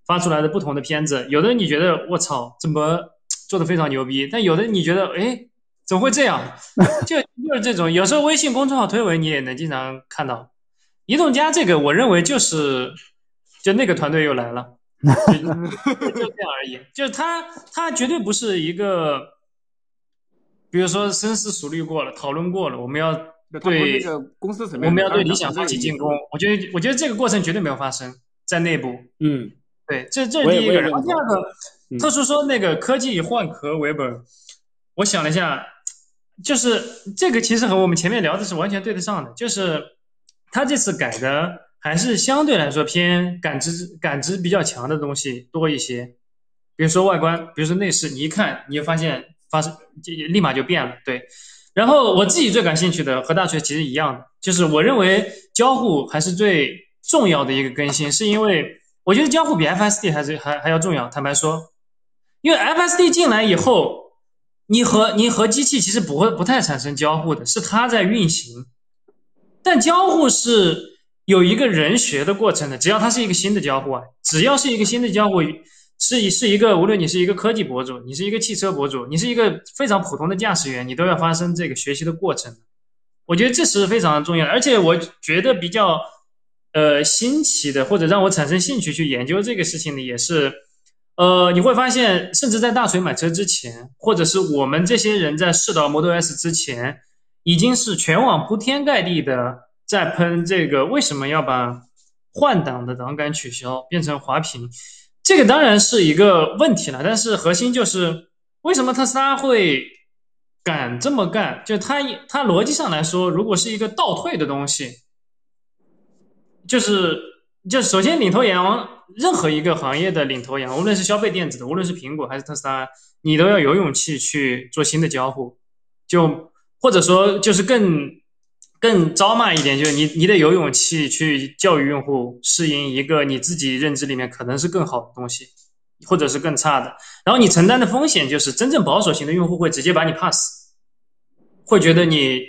发出来的不同的片子。有的你觉得我操怎么做的非常牛逼，但有的你觉得哎怎么会这样？[LAUGHS] 就就是这种，有时候微信公众号推文你也能经常看到。移动家这个，我认为就是，就那个团队又来了，[LAUGHS] 就这样而已。就是他，他绝对不是一个，比如说深思熟虑过了、讨论过了，我们要对公司层面，我们要对理想发起进攻。我觉得，我觉得这个过程绝对没有发生在内部。嗯，对，这这是第一个。然后第二个，特殊说那个科技换壳为本，我想了一下，就是这个其实和我们前面聊的是完全对得上的，就是。他这次改的还是相对来说偏感知感知比较强的东西多一些，比如说外观，比如说内饰，你一看你就发现发生就立马就变了。对，然后我自己最感兴趣的和大锤其实一样的，就是我认为交互还是最重要的一个更新，是因为我觉得交互比 FSD 还是还还要重要。坦白说，因为 FSD 进来以后，你和你和机器其实不会不太产生交互的，是它在运行。但交互是有一个人学的过程的，只要它是一个新的交互啊，只要是一个新的交互，是是一个无论你是一个科技博主，你是一个汽车博主，你是一个非常普通的驾驶员，你都要发生这个学习的过程。我觉得这是非常重要的，而且我觉得比较呃新奇的，或者让我产生兴趣去研究这个事情的，也是呃你会发现，甚至在大锤买车之前，或者是我们这些人在试到 Model S 之前。已经是全网铺天盖地的在喷这个，为什么要把换挡的档杆取消变成滑屏？这个当然是一个问题了，但是核心就是为什么特斯拉会敢这么干？就它它逻辑上来说，如果是一个倒退的东西，就是就首先领头羊，任何一个行业的领头羊，无论是消费电子的，无论是苹果还是特斯拉，你都要有勇气去做新的交互，就。或者说，就是更更招骂一点，就是你你得有勇气去教育用户适应一个你自己认知里面可能是更好的东西，或者是更差的。然后你承担的风险就是真正保守型的用户会直接把你 pass，会觉得你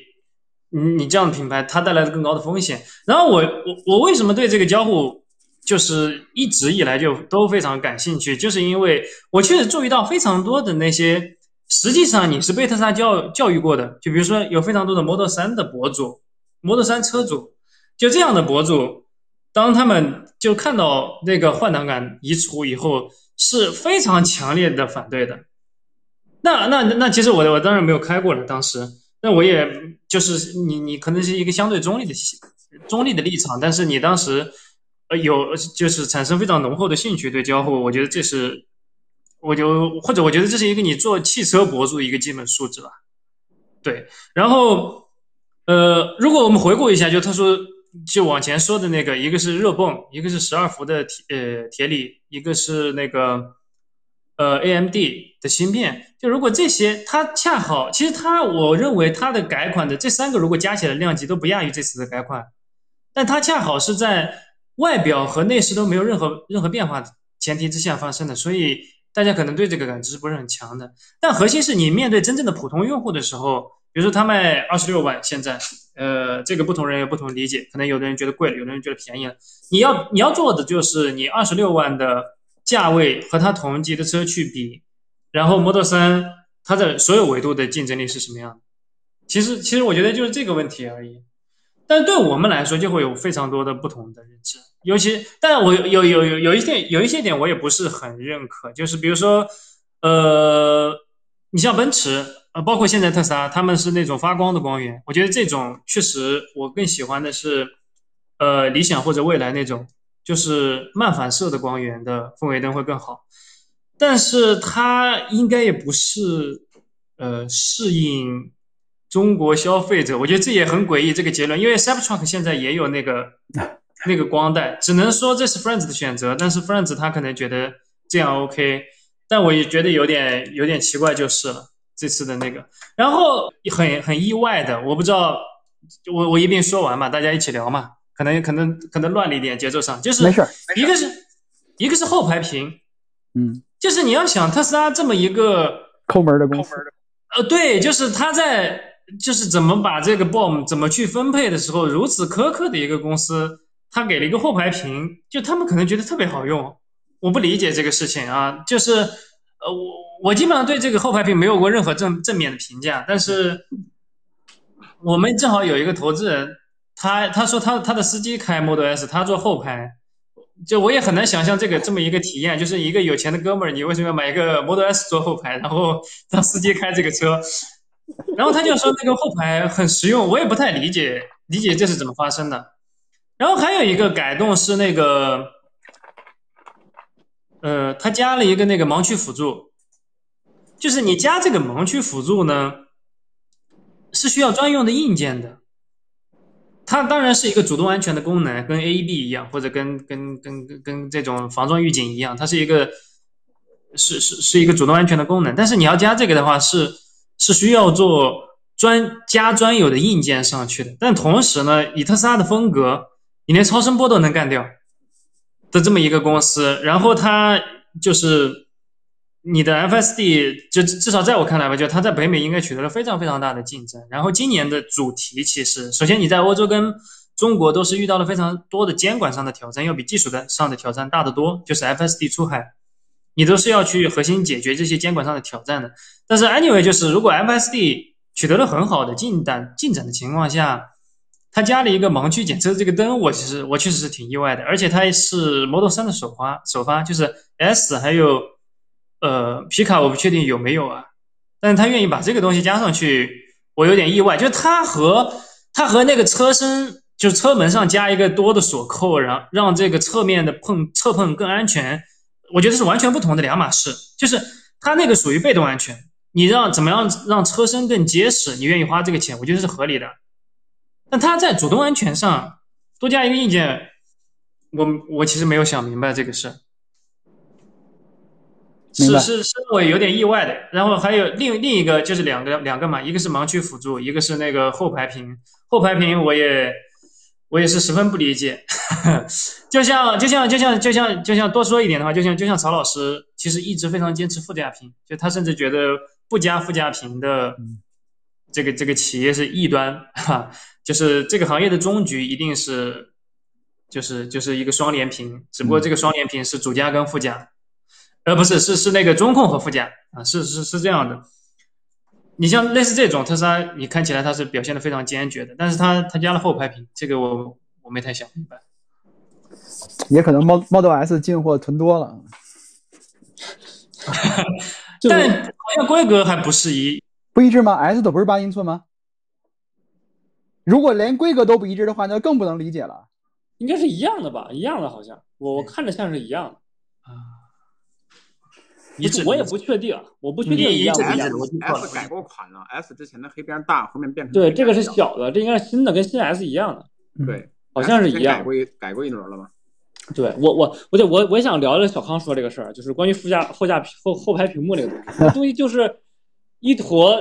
你你这样的品牌它带来的更高的风险。然后我我我为什么对这个交互就是一直以来就都非常感兴趣，就是因为我确实注意到非常多的那些。实际上你是被特斯拉教教育过的，就比如说有非常多的 Model 3的博主，Model 3车主，就这样的博主，当他们就看到那个换挡杆移除以后，是非常强烈的反对的。那那那其实我我当然没有开过了，当时，那我也就是你你可能是一个相对中立的中立的立场，但是你当时呃有就是产生非常浓厚的兴趣对交互，我觉得这是。我就或者我觉得这是一个你做汽车博主一个基本素质吧，对。然后，呃，如果我们回顾一下，就他说就往前说的那个，一个是热泵，一个是十二伏的铁呃铁锂，一个是那个呃 AMD 的芯片。就如果这些它恰好，其实它我认为它的改款的这三个如果加起来量级都不亚于这次的改款，但它恰好是在外表和内饰都没有任何任何变化的前提之下发生的，所以大家可能对这个感知不是很强的。但核心是你面对真正的普通用户的时候，比如说他卖二十六万，现在呃这个不同人有不同理解，可能有的人觉得贵了，有的人觉得便宜了。你要你要做的就是你二十六万的价位和它同级的车去比。然后 Model 三它的所有维度的竞争力是什么样的？其实其实我觉得就是这个问题而已。但对我们来说就会有非常多的不同的认知，尤其，但我有有有有一些有一些点我也不是很认可，就是比如说，呃，你像奔驰，呃，包括现在特斯拉，他们是那种发光的光源，我觉得这种确实我更喜欢的是，呃，理想或者未来那种，就是慢反射的光源的氛围灯会更好。但是它应该也不是，呃，适应中国消费者。我觉得这也很诡异，这个结论。因为 Cybertruck 现在也有那个 [LAUGHS] 那个光带，只能说这是 Friends 的选择。但是 Friends 他可能觉得这样 OK，但我也觉得有点有点奇怪就是了。这次的那个，然后很很意外的，我不知道，我我一并说完嘛，大家一起聊嘛。可能可能可能乱了一点节奏上，就是没事，一个是一个是后排屏，嗯。就是你要想特斯拉这么一个抠门的公司，呃，对，就是他在就是怎么把这个 BOM 怎么去分配的时候，如此苛刻的一个公司，他给了一个后排屏，就他们可能觉得特别好用，我不理解这个事情啊，就是呃，我我基本上对这个后排屏没有过任何正正面的评价，但是我们正好有一个投资人，他他说他他的司机开 Model S，他坐后排。就我也很难想象这个这么一个体验，就是一个有钱的哥们儿，你为什么要买一个 Model S 坐后排，然后 [LAUGHS] 让司机开这个车？然后他就说那个后排很实用，我也不太理解理解这是怎么发生的。然后还有一个改动是那个，呃，他加了一个那个盲区辅助，就是你加这个盲区辅助呢，是需要专用的硬件的。它当然是一个主动安全的功能，跟 AEB 一样，或者跟跟跟跟跟这种防撞预警一样，它是一个是是是一个主动安全的功能。但是你要加这个的话，是是需要做专加专有的硬件上去的。但同时呢，以特斯拉的风格，你连超声波都能干掉的这么一个公司，然后它就是。你的 FSD 就至少在我看来吧，就它在北美应该取得了非常非常大的竞争。然后今年的主题其实，首先你在欧洲跟中国都是遇到了非常多的监管上的挑战，要比技术的上的挑战大得多。就是 FSD 出海，你都是要去核心解决这些监管上的挑战的。但是 anyway，就是如果 FSD 取得了很好的进展进展的情况下，它加了一个盲区检测这个灯，我其实我确实是挺意外的。而且它是 Model 3的首发，首发就是 S 还有。呃，皮卡我不确定有没有啊，但是他愿意把这个东西加上去，我有点意外。就是他和他和那个车身，就是车门上加一个多的锁扣，然后让这个侧面的碰侧碰更安全，我觉得是完全不同的两码事。就是他那个属于被动安全，你让怎么样让车身更结实，你愿意花这个钱，我觉得是合理的。但他在主动安全上多加一个硬件，我我其实没有想明白这个事。是是是，我有点意外的。然后还有另另一个就是两个两个嘛，一个是盲区辅助，一个是那个后排屏。后排屏我也我也是十分不理解。[LAUGHS] 就像就像就像就像就像多说一点的话，就像就像曹老师其实一直非常坚持副驾屏，就他甚至觉得不加副驾屏的这个这个企业是异端 [LAUGHS] 哈，就是这个行业的终局一定是就是就是一个双联屏，只不过这个双联屏是主驾跟副驾。呃，不是，是是那个中控和副驾啊，是是是这样的。你像类似这种特斯拉，你看起来它是表现的非常坚决的，但是它它加了后排屏，这个我我没太想明白。也可能 Model S 进货囤多了。[LAUGHS] 但好像规格还不是一不一致吗？S 都不是八英寸吗？如果连规格都不一致的话，那更不能理解了。应该是一样的吧？一样的，好像我我看着像是一样的啊。一致，我也不确定，我不确定一样不一样。S 改过款了，S 之前的黑边大，后面变成对，这个是小的，这应该是新的，跟新 S 一样的。对，好像是一样。改过改过一轮了吗？对我我我就我我想聊聊小康说这个事儿，就是关于副驾后驾后后排屏幕那个东西，那东西就是一坨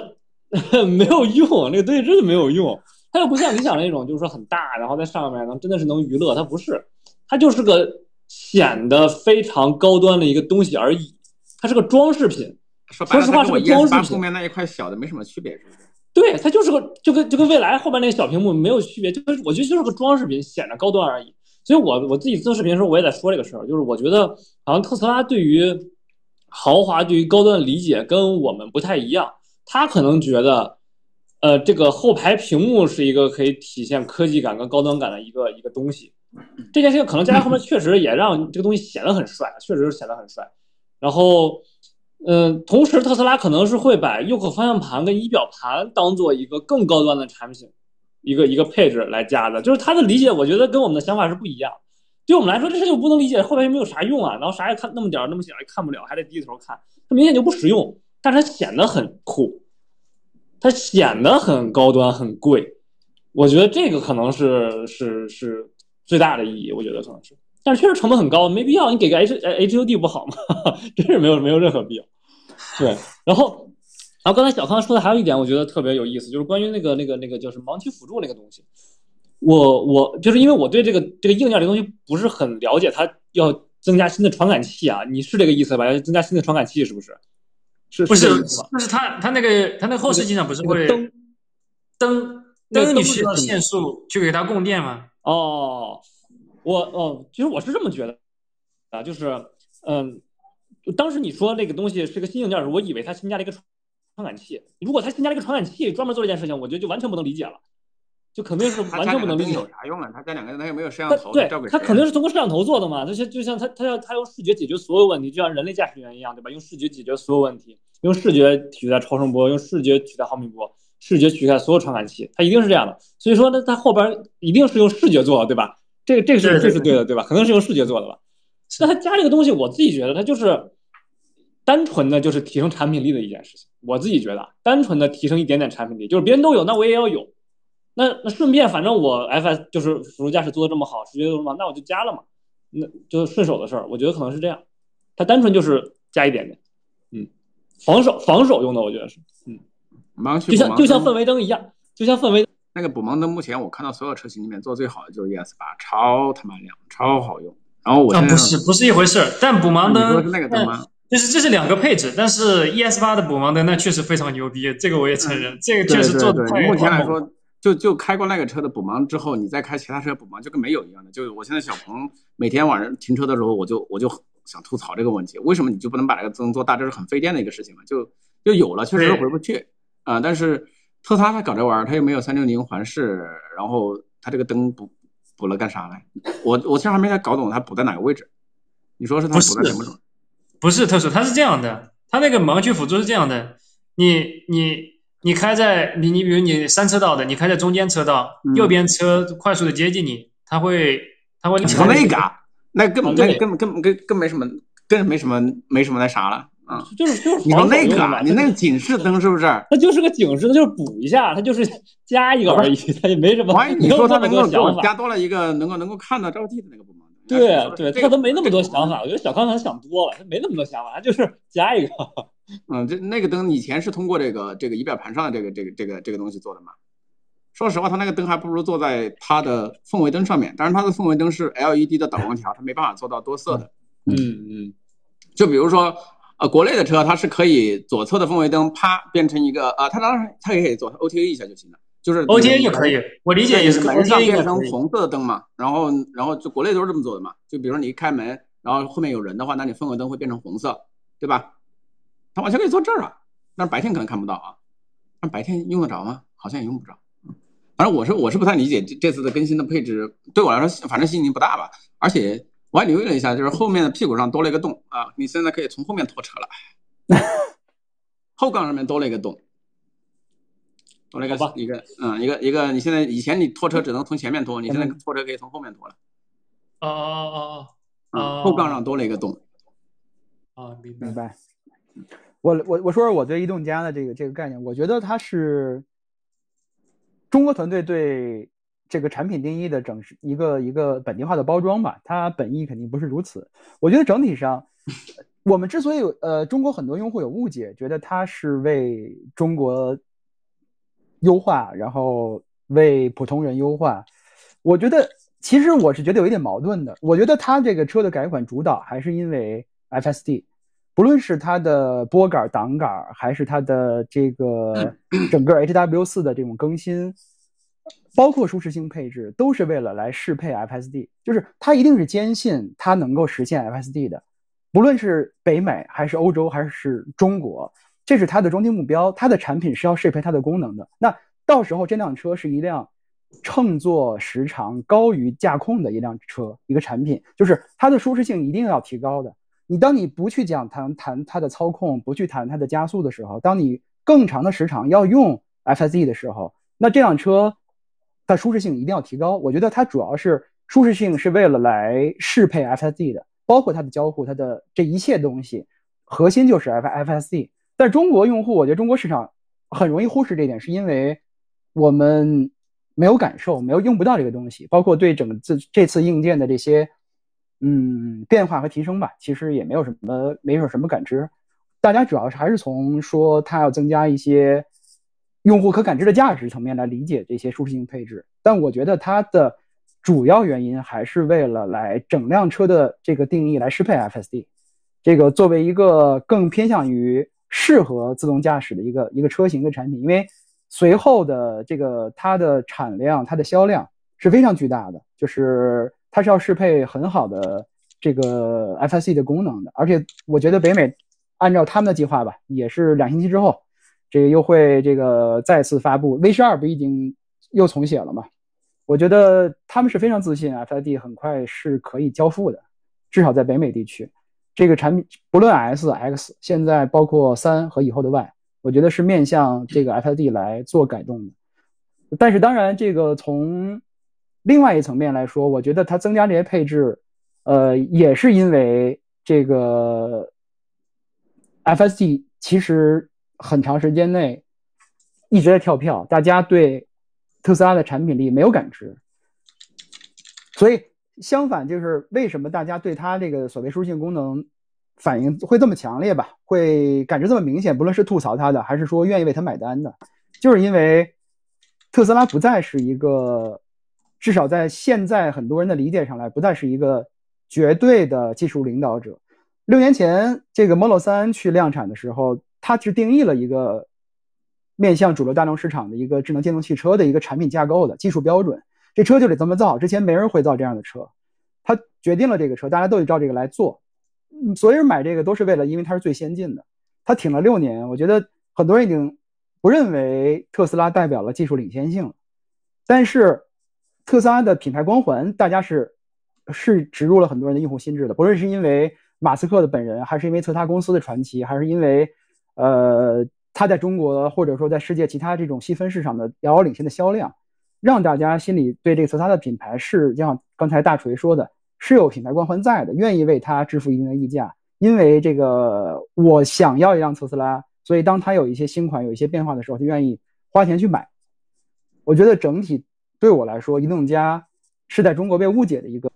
[LAUGHS] 没有用，那个东西真的没有用，它又不像理想那种，就是说很大，然后在上面能真的是能娱乐，它不是，它就是个显得非常高端的一个东西而已，它是个装饰品。说实话，是个装饰品。后面那一块小的没什么区别，是不是？对，它就是个就跟就跟未来后面那个小屏幕没有区别，就是我觉得就是个装饰品，显得高端而已。所以，我我自己做视频的时候，我也在说这个事儿，就是我觉得好像特斯拉对于豪华、对于高端的理解跟我们不太一样。他可能觉得，呃，这个后排屏幕是一个可以体现科技感跟高端感的一个一个东西。这件事情可能加在后面确实也让这个东西显得很帅，确实是显得很帅。然后，嗯，同时特斯拉可能是会把右口方向盘跟仪表盘当做一个更高端的产品。一个一个配置来加的，就是他的理解，我觉得跟我们的想法是不一样。对我们来说，这事就不能理解，后排屏幕有啥用啊？然后啥也看那么点儿那么小也看不了，还得低头看，它明显就不实用。但是它显得很酷，它显得很高端很贵。我觉得这个可能是是是最大的意义，我觉得可能是。但是确实成本很高，没必要。你给个 H H U D 不好吗？[LAUGHS] 真是没有没有任何必要。对，然后。然后刚才小康说的还有一点，我觉得特别有意思，就是关于那个那个那个就是盲区辅助那个东西。我我就是因为我对这个这个硬件这东西不是很了解，它要增加新的传感器啊，你是这个意思吧？要增加新的传感器是不是？是不是？但是它它那个它那个后视镜上不是会灯灯灯你需要限速去给它供电吗？哦，我哦，其实我是这么觉得啊，就是嗯，当时你说那个东西是个新硬件时，我以为它新加了一个。传感器，如果它新加了一个传感器，专门做这件事情，我觉得就完全不能理解了，就肯定是完全不能理解。有啥用啊？它加两个，它又没有摄像头。对，它肯定是通过摄像头做的嘛。那些就像它它要它用视觉解决所有问题，就像人类驾驶员一样，对吧？用视觉解决所有问题，用视觉取代超声波，用视觉取代毫米波，视觉取代所有传感器，它一定是这样的。所以说呢，它后边一定是用视觉做的，对吧？这个这个是这是对的，对吧？可能是用视觉做的吧？那他加这个东西，我自己觉得他就是。单纯的就是提升产品力的一件事情，我自己觉得，单纯的提升一点点产品力，就是别人都有，那我也要有。那那顺便，反正我 FS 就是辅助驾驶做的这么好，视觉做这么好，那我就加了嘛，那就顺手的事儿。我觉得可能是这样，它单纯就是加一点点，嗯，防守防守用的，我觉得是，嗯，就像就像氛围灯一样，就像氛围那个补盲灯，目前我看到所有车型里面做最好的就是 ES 八，超他妈亮，超好用。然后我不是不是一回事儿，但补盲灯是那个灯吗？就是这是两个配置，但是 ES 八的补盲灯那确实非常牛逼，这个我也承认，这个确实做的太目前来说，就就开过那个车的补盲之后，你再开其他车补盲就跟没有一样的。就我现在小鹏每天晚上停车的时候，我就我就想吐槽这个问题，为什么你就不能把这个灯做大？这是很费电的一个事情嘛。就就有了，确实回不去啊。但是特斯拉它搞这玩意儿，它又没有三六零环视，然后它这个灯补补了干啥呢？我我其实还没太搞懂它补在哪个位置。你说是它补在什么？不是特殊，它是这样的，它那个盲区辅助是这样的，你你你开在你你比如你三车道的，你开在中间车道，右边车快速的接近你，它会它会。调那个，那根本那根本根本跟跟没什么，更没什么没什么那啥了啊。就是就是。你说那个，你那个警示灯是不是？它就是个警示灯，就是补一下，它就是加一个而已，它也没什么。你说它能够加多了一个能够能够看到照地的那个不吗？对对，他都没那么多想法。我觉得小康可能想多了，他没那么多想法，他就是加一个。[LAUGHS] 嗯，这那个灯以前是通过这个这个仪表盘上的这个这个这个这个东西做的嘛？说实话，它那个灯还不如做在它的氛围灯上面。当然，它的氛围灯是 LED 的导光条，它没办法做到多色的。嗯嗯。就比如说，呃，国内的车它是可以左侧的氛围灯啪变成一个啊，它当然它也可以做 OTA 一下就行了。就是 O T A 就可以，我理解也是门上变成红色的灯嘛，然后然后就国内都是这么做的嘛，就比如说你一开门，然后后面有人的话，那你氛围灯会变成红色，对吧？它完全可以做这儿啊，但是白天可能看不到啊，但白天用得着吗？好像也用不着。反正我是我是不太理解这这次的更新的配置，对我来说反正吸引力不大吧。而且我还留意了一下，就是后面的屁股上多了一个洞啊，你现在可以从后面拖车了，后杠上面多了一个洞。多了一个一个嗯一个一个，你现在以前你拖车只能从前面拖，你现在拖车可以从后面拖了。哦哦哦哦，啊，后杠上多了一个洞。啊，明白。明白。我我我说说我对移动家的这个这个概念，我觉得它是中国团队对这个产品定义的整一个一个本地化的包装吧，它本意肯定不是如此。我觉得整体上，[LAUGHS] 我们之所以有呃中国很多用户有误解，觉得它是为中国优化，然后为普通人优化，我觉得其实我是觉得有一点矛盾的。我觉得它这个车的改款主导还是因为 FSD。不论是它的拨杆、挡杆，还是它的这个 [LAUGHS] 整个 HW 四的这种更新，包括舒适性配置，都是为了来适配 FSD。就是它一定是坚信它能够实现 FSD 的，不论是北美还是欧洲还是中国，这是它的终极目标。它的产品是要适配它的功能的。那到时候这辆车是一辆乘坐时长高于驾控的一辆车，一个产品，就是它的舒适性一定要提高的。你当你不去讲谈谈它的操控，不去谈它的加速的时候，当你更长的时长要用 FSD 的时候，那这辆车的舒适性一定要提高。我觉得它主要是舒适性是为了来适配 FSD 的，包括它的交互，它的这一切东西，核心就是 F FSD。但中国用户，我觉得中国市场很容易忽视这点，是因为我们没有感受，没有用不到这个东西，包括对整次这次硬件的这些。嗯，变化和提升吧，其实也没有什么，没有什么感知。大家主要是还是从说它要增加一些用户可感知的价值层面来理解这些舒适性配置。但我觉得它的主要原因还是为了来整辆车的这个定义来适配 FSD，这个作为一个更偏向于适合自动驾驶的一个一个车型的产品。因为随后的这个它的产量、它的销量是非常巨大的，就是。它是要适配很好的这个 FSD 的功能的，而且我觉得北美按照他们的计划吧，也是两星期之后，这个又会这个再次发布 V 十二不已经又重写了嘛？我觉得他们是非常自信，FSD 很快是可以交付的，至少在北美地区，这个产品不论 S、X，现在包括三和以后的 Y，我觉得是面向这个 FSD 来做改动的。但是当然，这个从另外一层面来说，我觉得它增加这些配置，呃，也是因为这个 FSD 其实很长时间内一直在跳票，大家对特斯拉的产品力没有感知，所以相反，就是为什么大家对它这个所谓舒适性功能反应会这么强烈吧，会感知这么明显，不论是吐槽它的，还是说愿意为它买单的，就是因为特斯拉不再是一个。至少在现在很多人的理解上来，不再是一个绝对的技术领导者。六年前，这个 Model 3去量产的时候，它是定义了一个面向主流大众市场的一个智能电动汽车的一个产品架构的技术标准。这车就得这么造，之前没人会造这样的车。他决定了这个车，大家都得照这个来做。所有人买这个都是为了，因为它是最先进的。他挺了六年，我觉得很多人已经不认为特斯拉代表了技术领先性了，但是。特斯拉的品牌光环，大家是是植入了很多人的用户心智的。不论是因为马斯克的本人，还是因为特斯拉公司的传奇，还是因为呃它在中国或者说在世界其他这种细分市场的遥遥领先的销量，让大家心里对这个特斯拉的品牌是像刚才大锤说的，是有品牌光环在的，愿意为它支付一定的溢价。因为这个我想要一辆特斯拉，所以当它有一些新款、有一些变化的时候，就愿意花钱去买。我觉得整体。对我来说，移动家是在中国被误解的一个。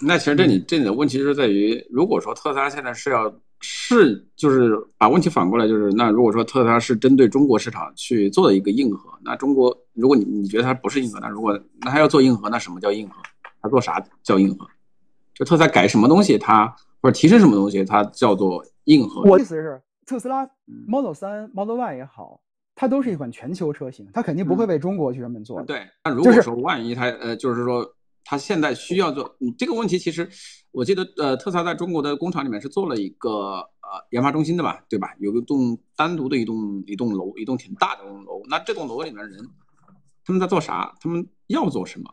那其实这里这里的问题是在于，如果说特斯拉现在是要是就是把问题反过来，就是那如果说特斯拉是针对中国市场去做的一个硬核，那中国如果你你觉得它不是硬核，那如果那它要做硬核，那什么叫硬核？它做啥叫硬核？就特斯拉改什么东西，它或者提升什么东西，它叫做硬核。我意思是，特斯拉 Model 三、Model Y 也好。它都是一款全球车型，它肯定不会为中国去专门做。对，那如果说万一它呃，就是说它现在需要做，你这个问题其实我记得呃，特斯拉在中国的工厂里面是做了一个呃研发中心的吧，对吧？有一栋单独的一栋一栋楼，一栋挺大的楼。那这栋楼里面人他们在做啥？他们要做什么？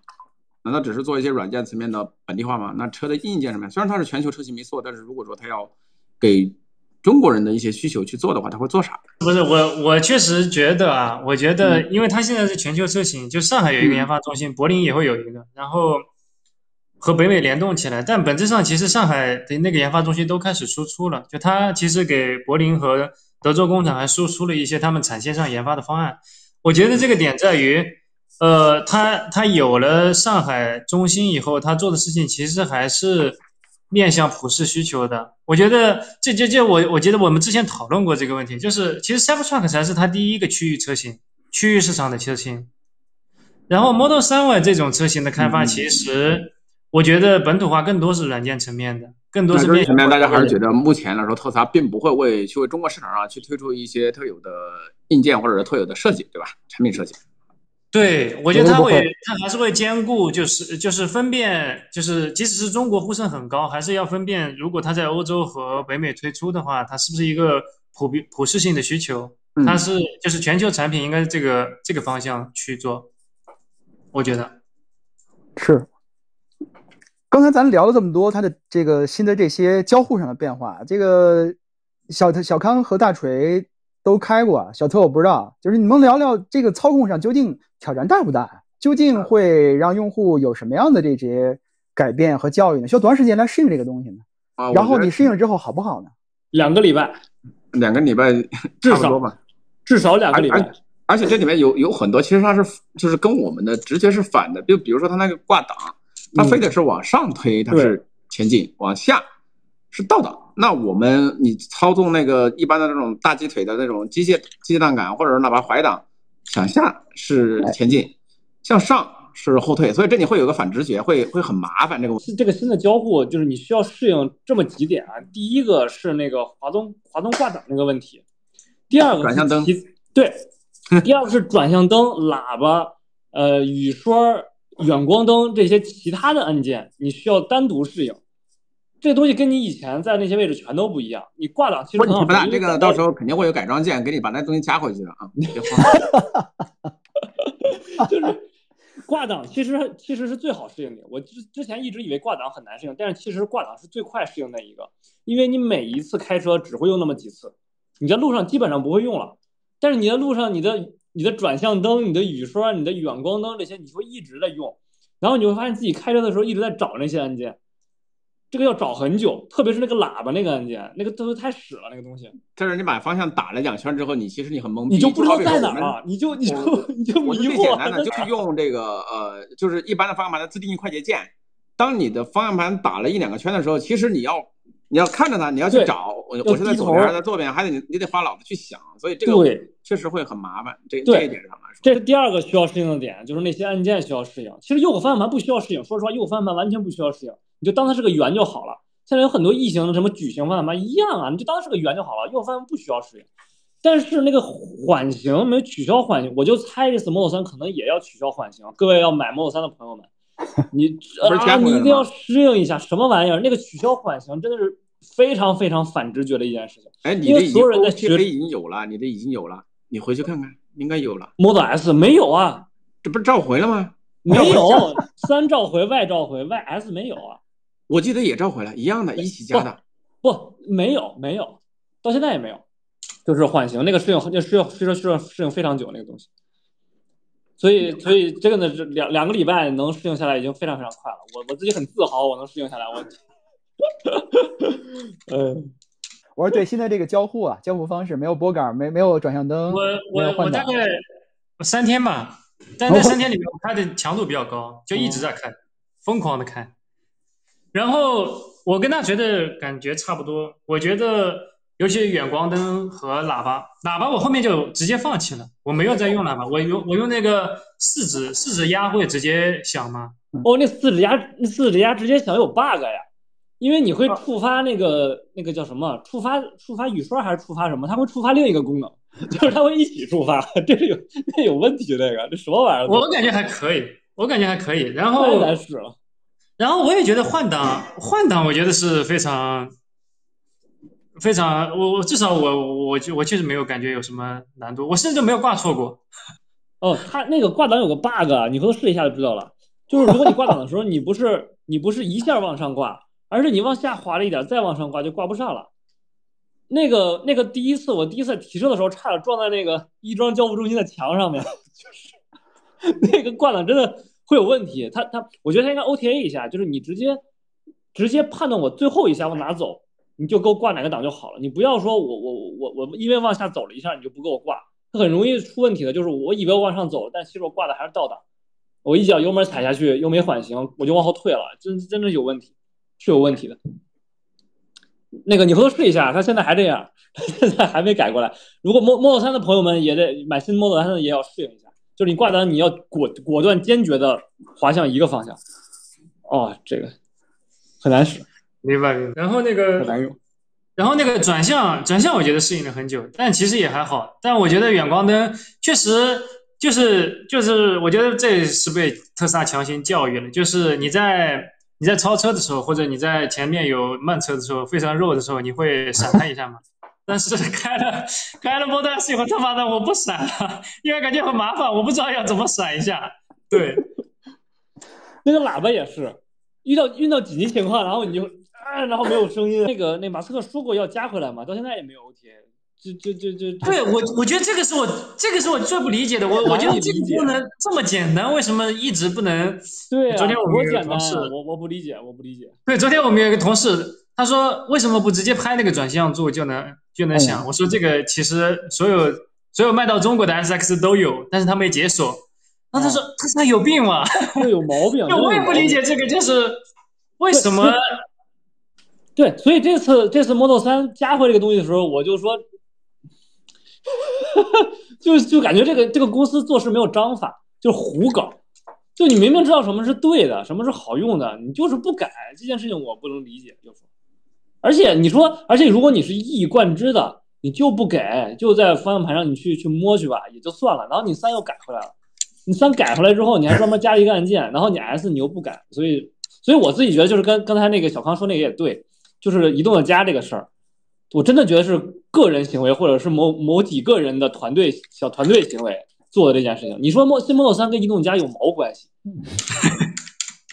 难道只是做一些软件层面的本地化吗？那车的硬件上面，虽然它是全球车型没错，但是如果说它要给中国人的一些需求去做的话，他会做啥？不是我，我确实觉得啊，我觉得，因为它现在是全球车型，就上海有一个研发中心，柏林也会有一个，然后和北美联动起来。但本质上，其实上海的那个研发中心都开始输出了，就它其实给柏林和德州工厂还输出了一些他们产线上研发的方案。我觉得这个点在于，呃，它它有了上海中心以后，它做的事情其实还是面向普世需求的。我觉得这这这，我我觉得我们之前讨论过这个问题，就是其实 Cybertruck 才是它第一个区域车型，区域市场的车型。然后 Model 3 Y 这种车型的开发，其实我觉得本土化更多是软件层面的，更多是面层面。大家还是觉得目前来说，特斯拉并不会为去为中国市场上去推出一些特有的硬件或者是特有的设计，对吧？产品设计。对，我觉得它会，它还是会兼顾，就是就是分辨，就是即使是中国呼声很高，还是要分辨，如果它在欧洲和北美推出的话，它是不是一个普遍普适性的需求？它是就是全球产品应该这个这个方向去做。我觉得是。刚才咱聊了这么多，它的这个新的这些交互上的变化，这个小小康和大锤。都开过，小特我不知道，就是你们聊聊这个操控上究竟挑战大不大？究竟会让用户有什么样的这些改变和教育呢？需要多长时间来适应这个东西呢？啊，然后你适应了之后好不好呢？两个礼拜，两个礼拜 [LAUGHS] 至少吧，至少两个礼拜。而且这里面有有很多，其实它是就是跟我们的直接是反的，就比如说它那个挂档，它非得是往上推，它是前进；往下是倒档。那我们你操纵那个一般的那种大鸡腿的那种机械机械档杆，或者是哪怕怀档，向下是前进，向上是后退，所以这里会有个反直觉，会会很麻烦。这个这个新的交互就是你需要适应这么几点啊。第一个是那个滑动滑动挂档那个问题，第二个转向灯对，[LAUGHS] 第二个是转向灯、喇叭、呃雨刷、远光灯这些其他的按键，你需要单独适应。这东西跟你以前在那些位置全都不一样。你挂档其实问题不大，这个到时候肯定会有改装件给你把那东西加回去的啊。[LAUGHS] [LAUGHS] 就是挂档其实其实是最好适应的。我之之前一直以为挂档很难适应，但是其实挂档是最快适应的一个，因为你每一次开车只会用那么几次，你在路上基本上不会用了。但是你在路上，你的你的转向灯、你的雨刷、你的远光灯这些，你会一直在用，然后你会发现自己开车的时候一直在找那些按键。这个要找很久，特别是那个喇叭那个按键，那个都太屎了，那个东西。但是你把方向打了两圈之后，你其实你很懵逼，你就不知道在哪儿，你就你就你就迷惑。最简单的就是用这个呃，就是一般的方向盘的自定义快捷键。当你的方向盘打了一两个圈的时候，其实你要你要看着它，你要去找我我是在左边在右边，还得你得花脑子去想，所以这个确实会很麻烦。这这一点上来说，这是第二个需要适应的点，就是那些按键需要适应。其实右方向盘不需要适应，说实话，右方向盘完全不需要适应。你就当它是个圆就好了。现在有很多异形的什么矩形方向盘一样啊，你就当是个圆就好了。右方向盘不需要适应，但是那个缓行没取消缓行，我就猜这次 Model 3可能也要取消缓行。各位要买 Model 3的朋友们，[LAUGHS] 你啊，你一定要适应一下什么玩意儿？那个取消缓刑真的是非常非常反直觉的一件事情。哎，你的所有人在学已经有了，你的已经有了，你回去看看，应该有了。Model S 没有啊？这不是召回了吗？没有，三召回外召回，Y S 没有啊。我记得也召回了，一样的，一起加的。不，没有，没有，到现在也没有，就是缓刑那个适应，就适应，适应，适应，适应非常久那个东西。所以，所以这个呢，这两两个礼拜能适应下来已经非常非常快了。我我自己很自豪，我能适应下来。我，[LAUGHS] 嗯，我说对，现在这个交互啊，交互方式没有拨杆，没没有转向灯，我我我大概三天吧，但那三天里面我开的强度比较高，就一直在开，疯狂的开。然后我跟大锤的感觉差不多，我觉得尤其是远光灯和喇叭，喇叭我后面就直接放弃了，我没有再用喇叭，我用我用那个四指四指压会直接响吗？哦，那四指压那四指压直接响有 bug 呀，因为你会触发那个那个叫什么？触发触发雨刷还是触发什么？它会触发另一个功能，[LAUGHS] 就是它会一起触发，这是有这有问题那个，这什么玩意儿？我感觉还可以，我感觉还可以，然后太难使了。然后我也觉得换挡换挡，我觉得是非常非常，我我至少我我就我确实没有感觉有什么难度，我甚至没有挂错过。哦，它那个挂档有个 bug，你回头试一下就知道了。就是如果你挂档的时候，你不是你不是一下往上挂，而是你往下滑了一点再往上挂，就挂不上了。那个那个第一次我第一次提车的时候，差点撞在那个亦庄交付中心的墙上面，[LAUGHS] 就是那个挂档真的。会有问题，他他，我觉得他应该 OTA 一下，就是你直接直接判断我最后一下往哪走，你就给我挂哪个档就好了。你不要说我我我我因为往下走了一下，你就不给我挂，它很容易出问题的。就是我以为我往上走，但其实我挂的还是倒档，我一脚油门踩下去又没缓行，我就往后退了，真真的有问题，是有问题的。那个你回头试一下，它现在还这样，[LAUGHS] 现在还没改过来。如果 Model 3的朋友们也得买新 Model 3，也要适应一下。就是你挂档，你要果果断坚决的滑向一个方向。哦，这个很难使，明白明白。然后那个很难用。然后那个转向转向，我觉得适应了很久，但其实也还好。但我觉得远光灯确实就是就是，我觉得这是被特斯拉强行教育了。就是你在你在超车的时候，或者你在前面有慢车的时候，非常肉的时候，你会闪它一下吗？[LAUGHS] 但是开了开了 Model S 以后，他妈的我不闪了，因为感觉很麻烦，我不知道要怎么闪一下。对，[LAUGHS] 那个喇叭也是，遇到遇到紧急情况，然后你就。然后没有声音。那个那马斯克说过要加回来嘛，到现在也没有 OTA。就就就就对我，我觉得这个是我这个是我最不理解的。我我觉得这个不能这么简单，为什么一直不能？对啊，昨天我们有个同事，我我不理解，我不理解。对，昨天我们有一个同事，他说为什么不直接拍那个转向柱就能就能响？我说这个其实所有所有卖到中国的 SX 都有，但是他没解锁。然后他说他说有病吗？有毛病。[LAUGHS] 我也不理解这个，就是为什么？对，所以这次这次 Model 3加回这个东西的时候，我就说，[LAUGHS] 就就感觉这个这个公司做事没有章法，就是胡搞。就你明明知道什么是对的，什么是好用的，你就是不改这件事情，我不能理解。就说，而且你说，而且如果你是一以贯之的，你就不给，就在方向盘上你去去摸去吧，也就算了。然后你三又改回来了，你三改回来之后，你还专门加一个按键，然后你 S 你又不改，所以所以我自己觉得就是跟刚才那个小康说那个也对。就是移动的家这个事儿，我真的觉得是个人行为，或者是某某几个人的团队小团队行为做的这件事情。你说莫新 Model 3跟移动家有毛关系？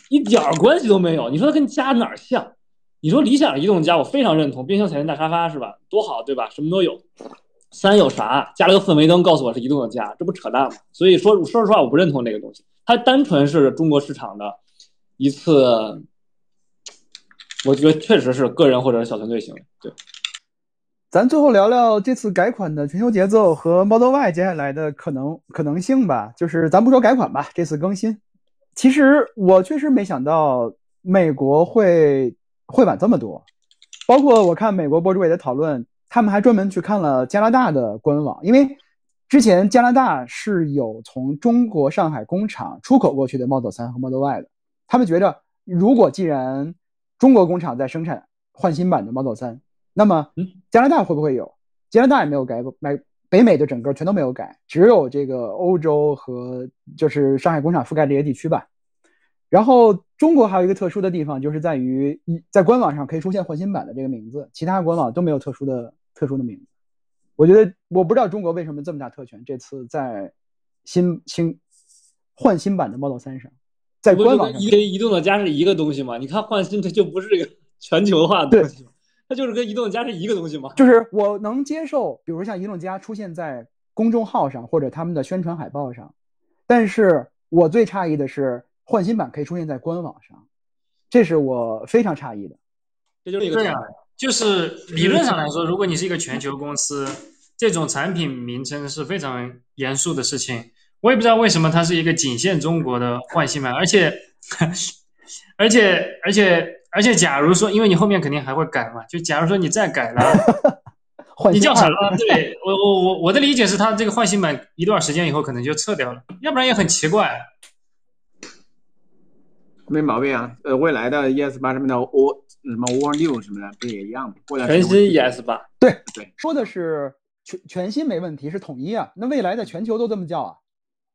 一点儿关系都没有。你说它跟家哪儿像？你说理想移动家，我非常认同，冰箱、彩电、大沙发是吧？多好，对吧？什么都有。三有啥？加了个氛围灯，告诉我是移动的家，这不扯淡吗？所以说，说实话，我不认同这个东西。它单纯是中国市场的一次。我觉得确实是个人或者小团队行。对，咱最后聊聊这次改款的全球节奏和 Model Y 接下来的可能可能性吧。就是咱不说改款吧，这次更新，其实我确实没想到美国会会晚这么多。包括我看美国博主也在讨论，他们还专门去看了加拿大的官网，因为之前加拿大是有从中国上海工厂出口过去的 Model 3和 Model Y 的，他们觉着如果既然中国工厂在生产换新版的 Model 3，那么加拿大会不会有？加拿大也没有改，买北美的整个全都没有改，只有这个欧洲和就是上海工厂覆盖这些地区吧。然后中国还有一个特殊的地方，就是在于在官网上可以出现换新版的这个名字，其他官网都没有特殊的特殊的名字。我觉得我不知道中国为什么这么大特权，这次在新新换新版的 Model 3上。在官网上，跟移动的家是一个东西吗？你看换新，它就不是这个 [LAUGHS] 全球化的东西吗？它就是跟移动的家是一个东西吗？就是我能接受，比如像移动家出现在公众号上或者他们的宣传海报上，但是我最诧异的是换新版可以出现在官网上，这是我非常诧异的。这就是一个对啊，就是理论上来说，如果你是一个全球公司，这种产品名称是非常严肃的事情。我也不知道为什么它是一个仅限中国的换新版，而且，而且，而且，而且，假如说，因为你后面肯定还会改嘛，就假如说你再改了，[LAUGHS] 你叫什么？对我，我，我，我的理解是，它这个换新版一段时间以后可能就撤掉了，要不然也很奇怪。没毛病啊，呃，未来的 ES 八什么的 O 什么 O 六什么的不也一样吗？全新 ES 八，对对，说的是全全新没问题，是统一啊。那未来的全球都这么叫啊？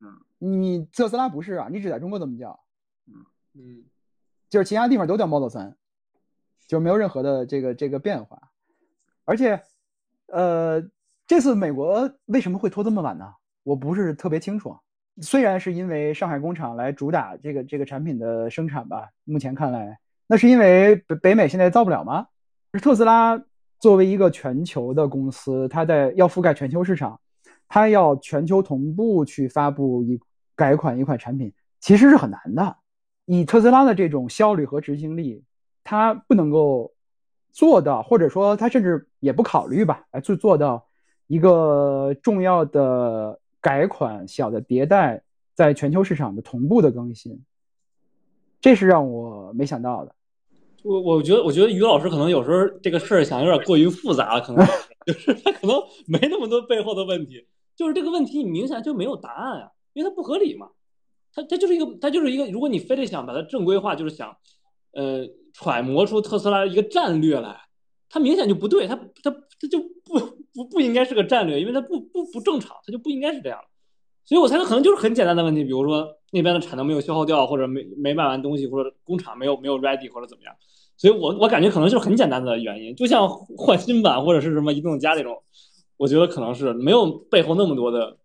嗯，你特斯拉不是啊？你只在中国这么叫，嗯嗯，就是其他地方都叫 Model 三就是没有任何的这个这个变化。而且，呃，这次美国为什么会拖这么晚呢？我不是特别清楚。虽然是因为上海工厂来主打这个这个产品的生产吧，目前看来，那是因为北北美现在造不了吗？是特斯拉作为一个全球的公司，它在要覆盖全球市场。它要全球同步去发布一改款一款产品，其实是很难的。以特斯拉的这种效率和执行力，它不能够做到，或者说它甚至也不考虑吧，来去做到一个重要的改款、小的迭代，在全球市场的同步的更新，这是让我没想到的。我我觉得，我觉得于老师可能有时候这个事儿想有点过于复杂，可能 [LAUGHS] 就是他可能没那么多背后的问题，就是这个问题你明显就没有答案啊，因为它不合理嘛。它它就是一个，它就是一个，如果你非得想把它正规化，就是想，呃，揣摩出特斯拉一个战略来，它明显就不对，它它它就不不不应该是个战略，因为它不不不正常，它就不应该是这样。所以我猜它可能就是很简单的问题，比如说那边的产能没有消耗掉，或者没没卖完东西，或者工厂没有没有 ready 或者怎么样。所以我我感觉可能就是很简单的原因，就像换新版或者是什么移动家这种，我觉得可能是没有背后那么多的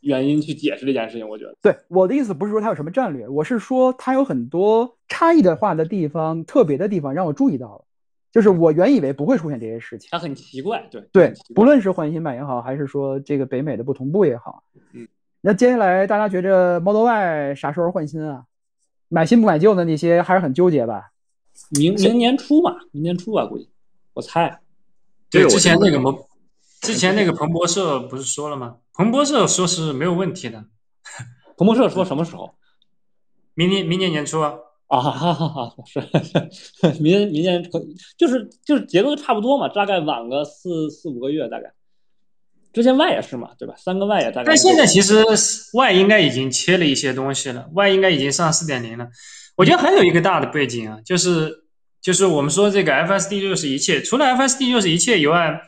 原因去解释这件事情。我觉得，对我的意思不是说它有什么战略，我是说它有很多差异的化的地方、特别的地方让我注意到了，就是我原以为不会出现这些事情。它很奇怪，对对，不论是换新版也好，还是说这个北美的不同步也好，嗯，那接下来大家觉着 Model Y 啥时候换新啊？买新不买旧的那些还是很纠结吧？明明年初吧，明年初吧，估计我猜。对，之前那个摩，之前那个彭博社不是说了吗？彭博社说是没有问题的。[LAUGHS] 彭博社说什么时候？明年明年年初啊。啊 [LAUGHS] 哈哈哈，是明年明年可就是就是节奏差不多嘛，大概晚个四四五个月大概。之前 Y 也是嘛，对吧？三个 Y 也大概。但现在其实 Y 应该已经切了一些东西了，Y 应该已经上四点零了。我觉得还有一个大的背景啊，就是就是我们说这个 FSD 就是一切，除了 FSD 就是一切以外，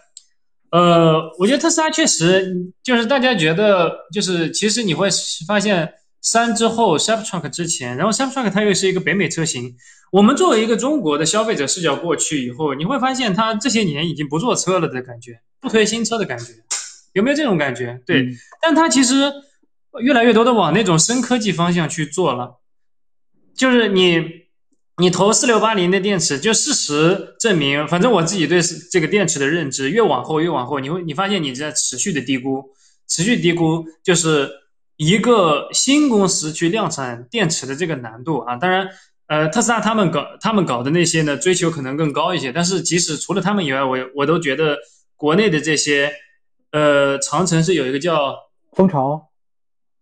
呃，我觉得特斯拉确实就是大家觉得就是其实你会发现三之后 Cybertruck 之前，然后 Cybertruck 它又是一个北美车型，我们作为一个中国的消费者视角过去以后，你会发现它这些年已经不做车了的感觉，不推新车的感觉，有没有这种感觉？对，但它其实越来越多的往那种深科技方向去做了。就是你，你投四六八零的电池，就事实证明，反正我自己对这个电池的认知，越往后越往后，你会你发现你在持续的低估，持续低估，就是一个新公司去量产电池的这个难度啊。当然，呃，特斯拉他们搞他们搞的那些呢，追求可能更高一些。但是即使除了他们以外，我我都觉得国内的这些，呃，长城是有一个叫蜂巢。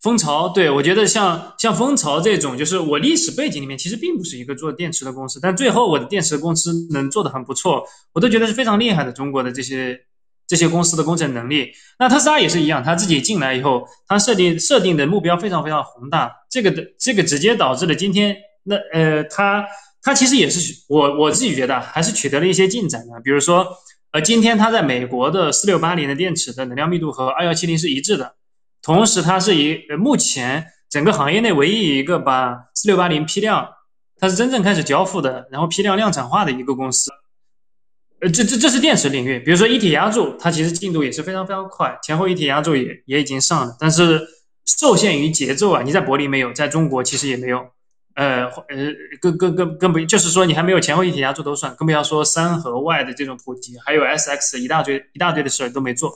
蜂巢，对我觉得像像蜂巢这种，就是我历史背景里面其实并不是一个做电池的公司，但最后我的电池公司能做的很不错，我都觉得是非常厉害的。中国的这些这些公司的工程能力，那特斯拉也是一样，他自己进来以后，他设定设定的目标非常非常宏大，这个的这个直接导致了今天那呃，他他其实也是我我自己觉得还是取得了一些进展的，比如说呃，今天他在美国的四六八零的电池的能量密度和二幺七零是一致的。同时，它是一目前整个行业内唯一一个把四六八零批量，它是真正开始交付的，然后批量量产化的一个公司。呃，这这这是电池领域，比如说一体压铸，它其实进度也是非常非常快，前后一体压铸也也已经上了，但是受限于节奏啊，你在柏林没有，在中国其实也没有，呃呃，更更更更不就是说你还没有前后一体压铸都算，更不要说三和 Y 的这种普及，还有 SX 一大堆一大堆的事儿都没做。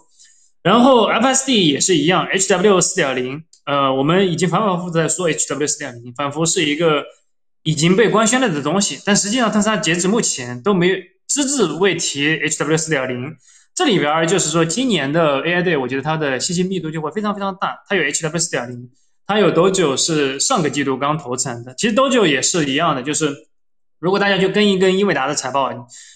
然后 FSD 也是一样，HW 四点零，呃，我们已经反反复复在说 HW 四点零，仿佛是一个已经被官宣了的东西，但实际上特斯拉截止目前都没有只字未提 HW 四点零。这里边就是说，今年的 AI Day，我觉得它的信息密度就会非常非常大。它有 HW 四点零，它有 Dojo 是上个季度刚投产的，其实 Dojo 也是一样的，就是如果大家就跟一跟英伟达的财报，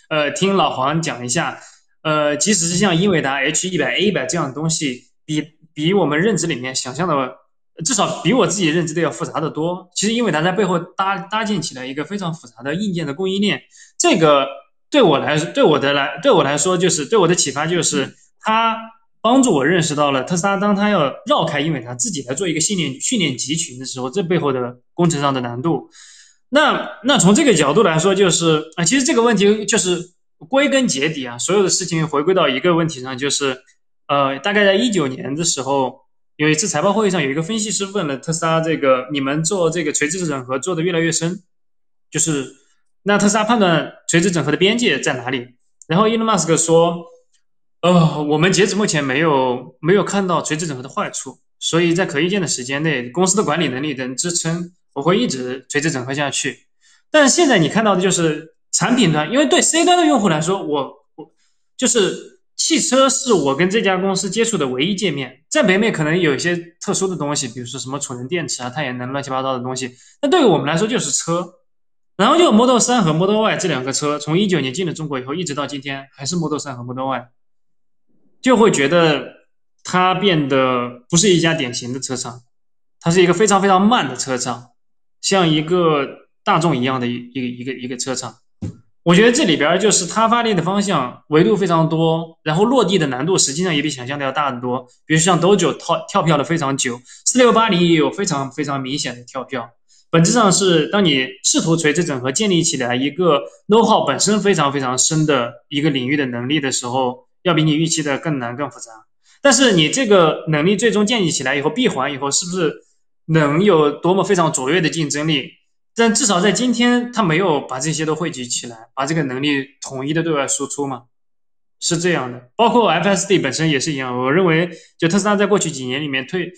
呃，听老黄讲一下。呃，即使是像英伟达 H 一百 A 一百这样的东西，比比我们认知里面想象的，至少比我自己认知的要复杂的多。其实英伟达在背后搭搭建起来一个非常复杂的硬件的供应链，这个对我来对我的来对我来说，就是对我的启发就是，它帮助我认识到了特斯拉当它要绕开英伟达自己来做一个训练训练集群的时候，这背后的工程上的难度。那那从这个角度来说，就是啊，其实这个问题就是。归根结底啊，所有的事情回归到一个问题上，就是，呃，大概在一九年的时候，有一次财报会议上，有一个分析师问了特斯拉这个，你们做这个垂直整合做的越来越深，就是，那特斯拉判断垂直整合的边界在哪里？然后伊隆马斯克说，呃，我们截止目前没有没有看到垂直整合的坏处，所以在可预见的时间内，公司的管理能力能支撑，我会一直垂直整合下去。但现在你看到的就是。产品端，因为对 C 端的用户来说，我我就是汽车是我跟这家公司接触的唯一界面，在北美可能有一些特殊的东西，比如说什么储能电池啊、太阳能乱七八糟的东西，那对于我们来说就是车。然后就 Model 3和 Model Y 这两个车，从一九年进了中国以后，一直到今天还是 Model 3和 Model Y，就会觉得它变得不是一家典型的车厂，它是一个非常非常慢的车厂，像一个大众一样的一个一个一个车厂。我觉得这里边就是它发力的方向维度非常多，然后落地的难度实际上也比想象的要大得多。比如像 Dojo 跳跳票的非常久，四六八零也有非常非常明显的跳票。本质上是当你试图垂直整合建立起来一个 know how 本身非常非常深的一个领域的能力的时候，要比你预期的更难更复杂。但是你这个能力最终建立起来以后，闭环以后是不是能有多么非常卓越的竞争力？但至少在今天，他没有把这些都汇集起来，把这个能力统一的对外输出嘛，是这样的。包括 FSD 本身也是一样，我认为就特斯拉在过去几年里面推，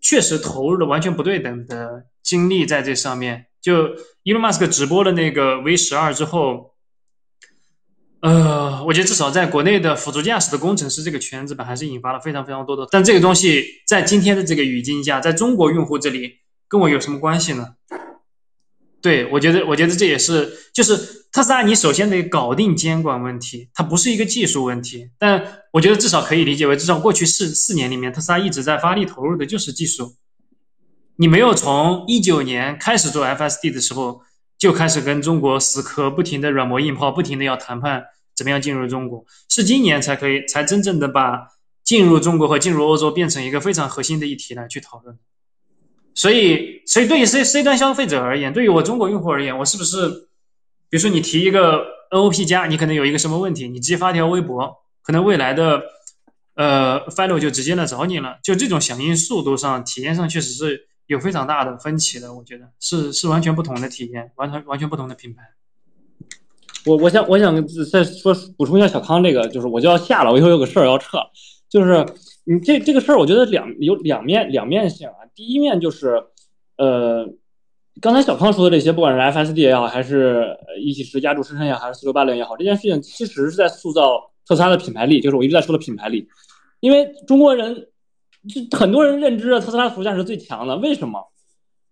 确实投入了完全不对等的精力在这上面。就 Elon Musk 直播了那个 V 十二之后，呃，我觉得至少在国内的辅助驾驶的工程师这个圈子吧，还是引发了非常非常多的。但这个东西在今天的这个语境下，在中国用户这里跟我有什么关系呢？对，我觉得，我觉得这也是，就是特斯拉，你首先得搞定监管问题，它不是一个技术问题。但我觉得至少可以理解为，至少过去四四年里面，特斯拉一直在发力投入的就是技术。你没有从一九年开始做 FSD 的时候就开始跟中国死磕，不停的软磨硬泡，不停的要谈判怎么样进入中国，是今年才可以才真正的把进入中国和进入欧洲变成一个非常核心的议题来去讨论。所以，所以对于 C C 端消费者而言，对于我中国用户而言，我是不是，比如说你提一个 N O P 加，你可能有一个什么问题，你直接发条微博，可能未来的呃 Follow 就直接来找你了。就这种响应速度上、体验上，确实是有非常大的分歧的。我觉得是是完全不同的体验，完全完全不同的品牌。我我想我想再说补充一下小康这个，就是我就要下了，我以后有个事儿要撤，就是你这这个事儿，我觉得两有两面两面性啊。第一面就是，呃，刚才小康说的这些，不管是 FSD 也好，还是一起十家住生产也好，还是四六八零也好，这件事情其实是在塑造特斯拉的品牌力，就是我一直在说的品牌力。因为中国人，就很多人认知特斯拉服务驾驶最强的，为什么？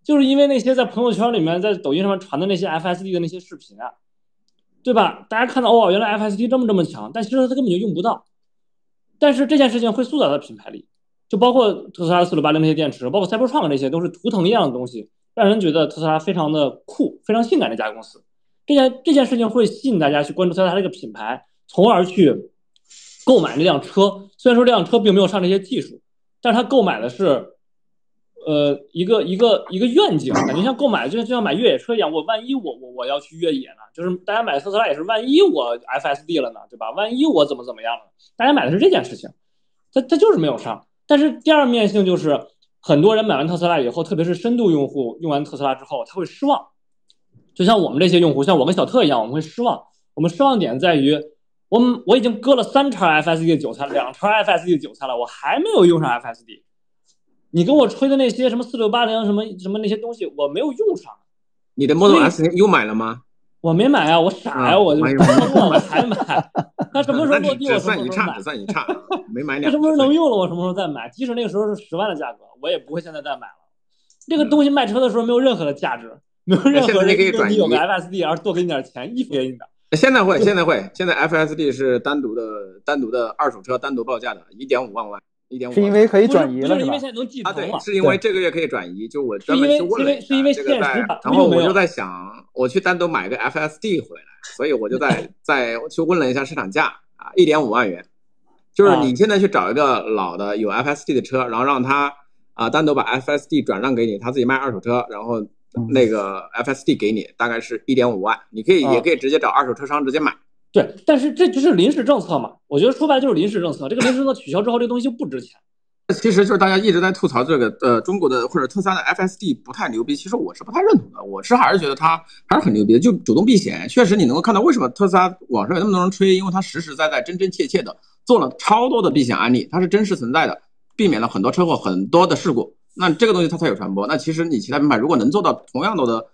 就是因为那些在朋友圈里面、在抖音上面传的那些 FSD 的那些视频啊，对吧？大家看到哦，原来 FSD 这么这么强，但其实它根本就用不到。但是这件事情会塑造它的品牌力。就包括特斯拉四六八零那些电池，包括赛博创这些，都是图腾一样的东西，让人觉得特斯拉非常的酷，非常性感的一家公司。这件这件事情会吸引大家去关注特斯拉这个品牌，从而去购买这辆车。虽然说这辆车并没有上这些技术，但是他购买的是，呃，一个一个一个愿景，感觉像购买就像就像买越野车一样。我万一我我我要去越野呢？就是大家买特斯拉也是万一我 FSD 了呢，对吧？万一我怎么怎么样了？大家买的是这件事情，他他就是没有上。但是第二面性就是，很多人买完特斯拉以后，特别是深度用户用完特斯拉之后，他会失望。就像我们这些用户，像我跟小特一样，我们会失望。我们失望点在于，我我已经割了三茬 FSD 的韭菜，两茬 FSD 的韭菜了，我还没有用上 FSD。你跟我吹的那些什么四六八零什么什么那些东西，我没有用上。你的 Model S 又买了吗？我没买啊，我傻呀，我就忘了才买。他什么时候落地，我 [LAUGHS] 什么时候买。只算一差，没买两。什么时候能用了，我什么时候再买。即使那个时候是十万的价格，我也不会现在再买了。这个东西卖车的时候没有任何的价值，没有任何人说你有个 FSD 而多给你点钱，衣服给你的。现在会，现在会，现在 FSD 是单独的、单独的二手车单独报价的，一点五万万。一点五是因为可以转移了，是因为现在能继承嘛？是因为这个月可以转移，就我专门去问了一下，这个在，然后我就在想，我去单独买个 FSD 回来，所以我就在 [LAUGHS] 在去问了一下市场价啊，一点五万元，就是你现在去找一个老的有 FSD 的车，然后让他啊单独把 FSD 转让给你，他自己卖二手车，然后那个 FSD 给你，大概是一点五万，你可以也可以直接找二手车商直接买。对，但是这就是临时政策嘛？我觉得说白了就是临时政策。这个临时政策取消之后，这东西就不值钱。其实就是大家一直在吐槽这个，呃，中国的或者特斯拉的 FSD 不太牛逼。其实我是不太认同的。我是还是觉得它还是很牛逼的。就主动避险，确实你能够看到为什么特斯拉网上有那么多人吹，因为它实实在在、真真切切的做了超多的避险案例，它是真实存在的，避免了很多车祸、很多的事故。那这个东西它才有传播。那其实你其他品牌如果能做到同样多的。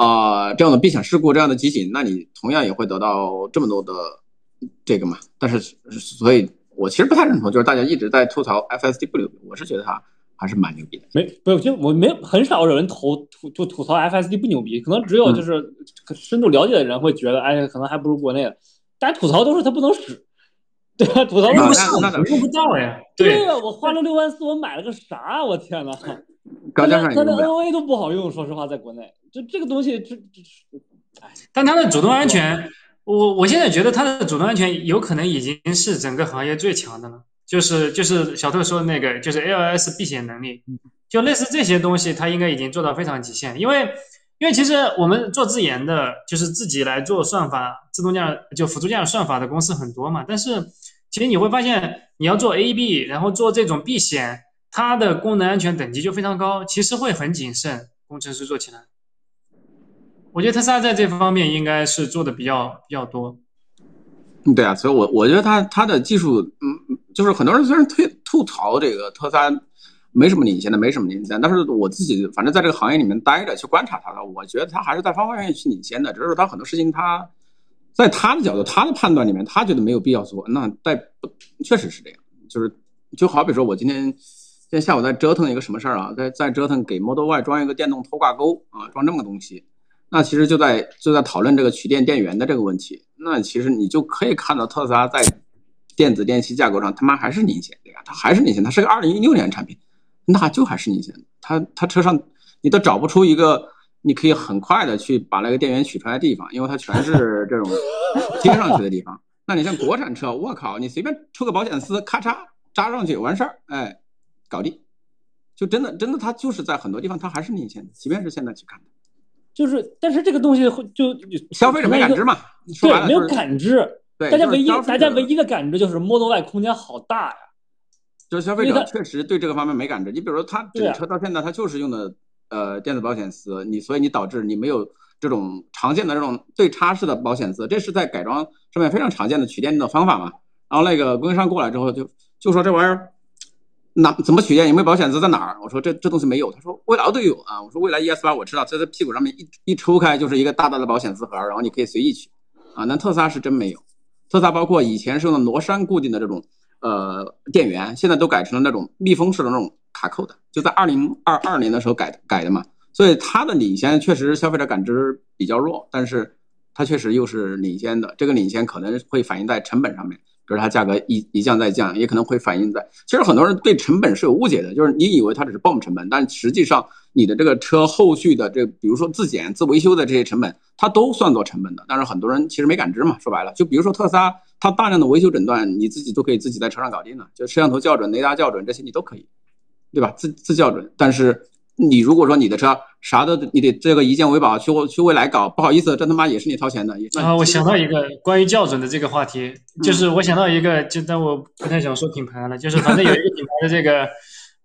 啊，这样的避险事故，这样的集锦，那你同样也会得到这么多的这个嘛？但是，所以我其实不太认同，就是大家一直在吐槽 FSD 不牛逼，我是觉得它还是蛮牛逼的。没，不，就我没很少有人吐吐就吐槽 FSD 不牛逼，可能只有就是深度了解的人会觉得，哎，可能还不如国内的。大家吐槽都是它不能使，[LAUGHS] 对吧？吐槽用不上，用不到呀。对呀，我花了六万四，我买了个啥？我天呐！高加上它的 NOA 都不好用，说实话，在国内，这这个东西，这这，哎，但它的主动安全。我我现在觉得它的主动安全有可能已经是整个行业最强的了，就是就是小特说的那个，就是 ALS 避险能力，就类似这些东西，它应该已经做到非常极限。因为因为其实我们做自研的，就是自己来做算法、自动驾就辅助驾驶算法的公司很多嘛，但是其实你会发现，你要做 AB，然后做这种避险，它的功能安全等级就非常高，其实会很谨慎，工程师做起来。我觉得特斯拉在这方面应该是做的比较比较多。对啊，所以我我觉得它它的技术，嗯，就是很多人虽然推吐槽这个特斯拉没什么领先的，没什么领先，但是我自己反正在这个行业里面待着去观察它的，我觉得它还是在方方面面去领先的。只是说它很多事情，它在他的角度、他的判断里面，他觉得没有必要做。那在确实是这样，就是就好比说我今天今天下午在折腾一个什么事儿啊，在在折腾给 Model Y 装一个电动拖挂钩啊，装这么个东西。那其实就在就在讨论这个取电电源的这个问题。那其实你就可以看到特斯拉在电子电器架构上他妈还是领先，的呀？它还是领先，它是个二零一六年产品，那就还是领先。它它车上你都找不出一个你可以很快的去把那个电源取出来的地方，因为它全是 [LAUGHS] 这种接上去的地方。那你像国产车，我靠，你随便出个保险丝，咔嚓扎上去完事儿，哎，搞定。就真的真的，它就是在很多地方它还是领先的，即便是现在去看。就是，但是这个东西会就消费者没感知嘛？对，没有感知。对，大家唯一大家唯一的感知就是 Model Y 空间好大呀。就是消费者确实对这个方面没感知。你比如说，他整车到现在，他就是用的呃电子保险丝，你所以你导致你没有这种常见的这种对插式的保险丝，这是在改装上面非常常见的取电的方法嘛。然后那个供应商过来之后，就就说这玩意儿。哪怎么取电？有没有保险丝在哪儿？我说这这东西没有。他说未来都有啊。我说未来 ES 八我知道，在它屁股上面一一抽开就是一个大大的保险丝盒，然后你可以随意取啊。那特斯拉是真没有，特斯拉包括以前是用的螺栓固定的这种呃电源，现在都改成了那种密封式的那种卡扣的，就在二零二二年的时候改改的嘛。所以它的领先确实消费者感知比较弱，但是它确实又是领先的。这个领先可能会反映在成本上面。就是它价格一一降再降，也可能会反映在。其实很多人对成本是有误解的，就是你以为它只是 BOM 成本，但实际上你的这个车后续的这，比如说自检、自维修的这些成本，它都算作成本的。但是很多人其实没感知嘛，说白了，就比如说特斯拉，它大量的维修诊断，你自己都可以自己在车上搞定了，就摄像头校准、雷达校准这些你都可以，对吧？自自校准，但是。你如果说你的车啥都你得这个一键维保去去未来搞，不好意思，这他妈也是你掏钱的。啊，我想到一个关于校准的这个话题，就是我想到一个，就但我不太想说品牌了，就是反正有一个品牌的这个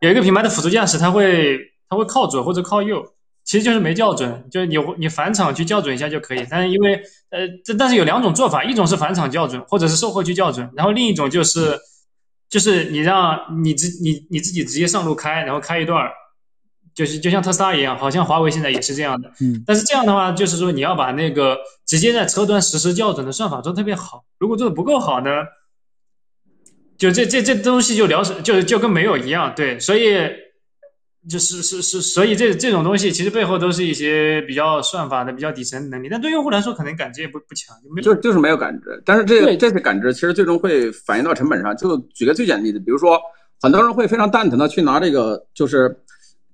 有一个品牌的辅助驾驶，它会它会靠左或者靠右，其实就是没校准，就是你你返厂去校准一下就可以。但是因为呃这但是有两种做法，一种是返厂校准，或者是售后去校准，然后另一种就是就是你让你自你你自己直接上路开，然后开一段。就是就像特斯拉一样，好像华为现在也是这样的。嗯，但是这样的话，就是说你要把那个直接在车端实时校准的算法做特别好。如果做的不够好呢，就这这这东西就聊就就跟没有一样。对，所以就是是是，所以这这种东西其实背后都是一些比较算法的、比较底层能力。但对用户来说，可能感知也不不强，就就是没有感知。但是这这些感知其实最终会反映到成本上。就举个最简单的例子，比如说很多人会非常蛋疼的去拿这个就是。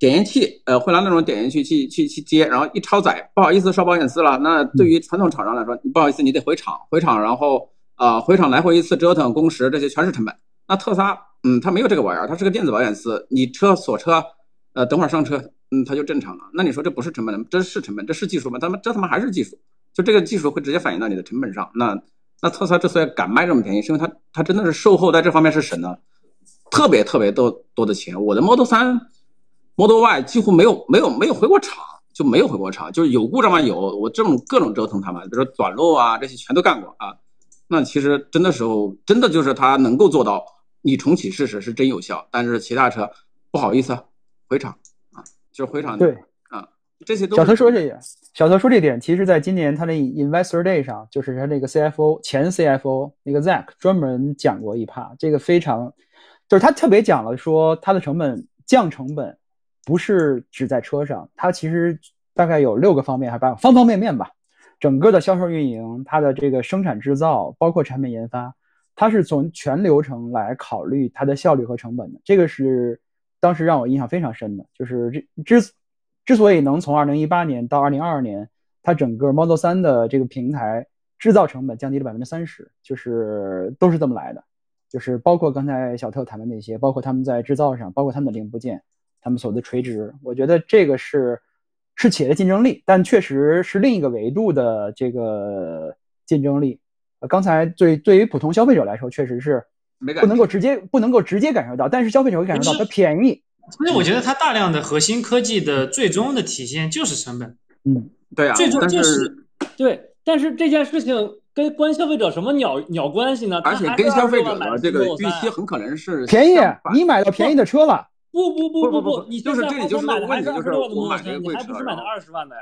点烟器，呃，会拿那种点烟器去去去接，然后一超载，不好意思烧保险丝了。那对于传统厂商来说，不好意思，你得回厂，回厂，然后啊，回厂来回一次折腾，工时这些全是成本。那特斯拉，嗯，它没有这个玩意儿，它是个电子保险丝，你车锁车，呃，等会儿上车，嗯，它就正常了。那你说这不是成本这是成本，这是技术吗？他妈这他妈还是技术，就这个技术会直接反映到你的成本上。那那特斯拉之所以敢卖这么便宜，是因为它它真的是售后在这方面是省了特别特别多多的钱。我的 Model 三。Model Y 几乎没有没有没有回过厂，就没有回过厂，就是有故障吗？有，我这种各种折腾他们，比如说短路啊这些全都干过啊。那其实真的时候，真的就是它能够做到你重启试试是真有效，但是其他车不好意思回厂啊，就是回厂对啊，这些都小特说这点，小特说这点，其实在今年他的 Investor Day 上，就是他那个 CFO 前 CFO 那个 Zack 专门讲过一趴，这个非常，就是他特别讲了说，它的成本降成本不是只在车上，它其实大概有六个方面，还八方方面面吧。整个的销售运营，它的这个生产制造，包括产品研发，它是从全流程来考虑它的效率和成本的。这个是当时让我印象非常深的，就是之之。之所以能从二零一八年到二零二二年，它整个 Model 3的这个平台制造成本降低了百分之三十，就是都是这么来的，就是包括刚才小特谈的那些，包括他们在制造上，包括他们的零部件，他们所谓的垂直，我觉得这个是是企业的竞争力，但确实是另一个维度的这个竞争力。呃，刚才对对于普通消费者来说，确实是不能够直接不能够直接感受到，但是消费者会感受到它便宜。所以我觉得它大量的核心科技的最终的体现就是成本。嗯，对啊，最终就是对，但是这件事情跟关消费者什么鸟鸟关系呢？而且跟消费者的这个预期很可能是便宜，你买到便宜的车了。不不不不不，你就是这里就是买的还是二十万的我买车，你还不是买的二十万的呀？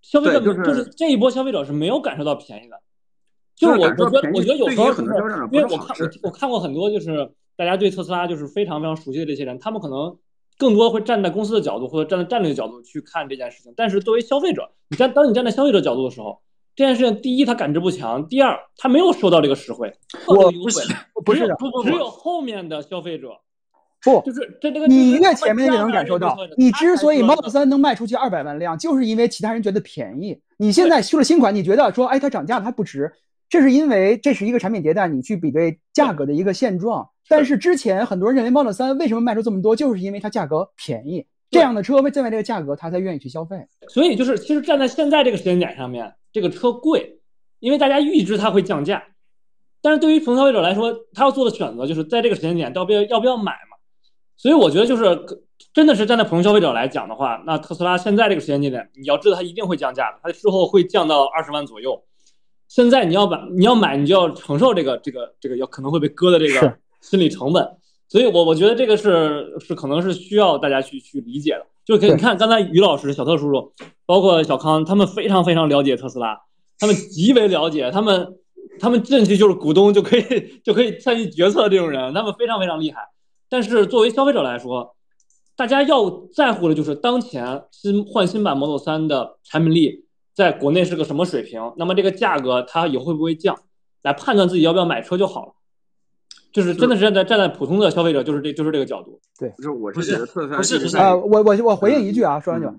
消费者就是这一波消费者是没有感受到便宜的。就是我我觉得我觉得有时候是因为我看我我看过很多就是大家对特斯拉就是非常非常熟悉的这些人，他们可能。更多会站在公司的角度或者站在战略角度去看这件事情，但是作为消费者，你站当你站在消费者角度的时候，这件事情第一他感知不强，第二他没有收到这个实惠，我不是不是的，只有后面的消费者，不就是这这个你越前面越能感受到，你之所以 Model 3能卖出去二百万辆，就是因为其他人觉得便宜。你现在出了新款，你觉得说哎它涨价了它不值，这是因为这是一个产品迭代，你去比对价格的一个现状。但是之前很多人认为 Model 3为什么卖出这么多，就是因为它价格便宜，这样的车为在卖这个价格，他才愿意去消费。所以就是其实站在现在这个时间点上面，这个车贵，因为大家预知它会降价。但是对于普通消费者来说，他要做的选择就是在这个时间点要不要要不要买嘛。所以我觉得就是真的是站在普通消费者来讲的话，那特斯拉现在这个时间节点，你要知道它一定会降价的，它之后会降到二十万左右。现在你要买你要买，你就要承受这个这个这个要可能会被割的这个。心理成本，所以我我觉得这个是是可能是需要大家去去理解的。就是你看刚才于老师、小特叔叔，包括小康，他们非常非常了解特斯拉，他们极为了解，他们他们进去就是股东就可以就可以参与决策这种人，他们非常非常厉害。但是作为消费者来说，大家要在乎的就是当前新换新版 Model 3的产品力在国内是个什么水平，那么这个价格它以后会不会降，来判断自己要不要买车就好了。就是真的是站在站在普通的消费者，就是这就是这个角度。对，不是我是觉得特斯拉不是不是啊，我我我回应一句啊，说完就，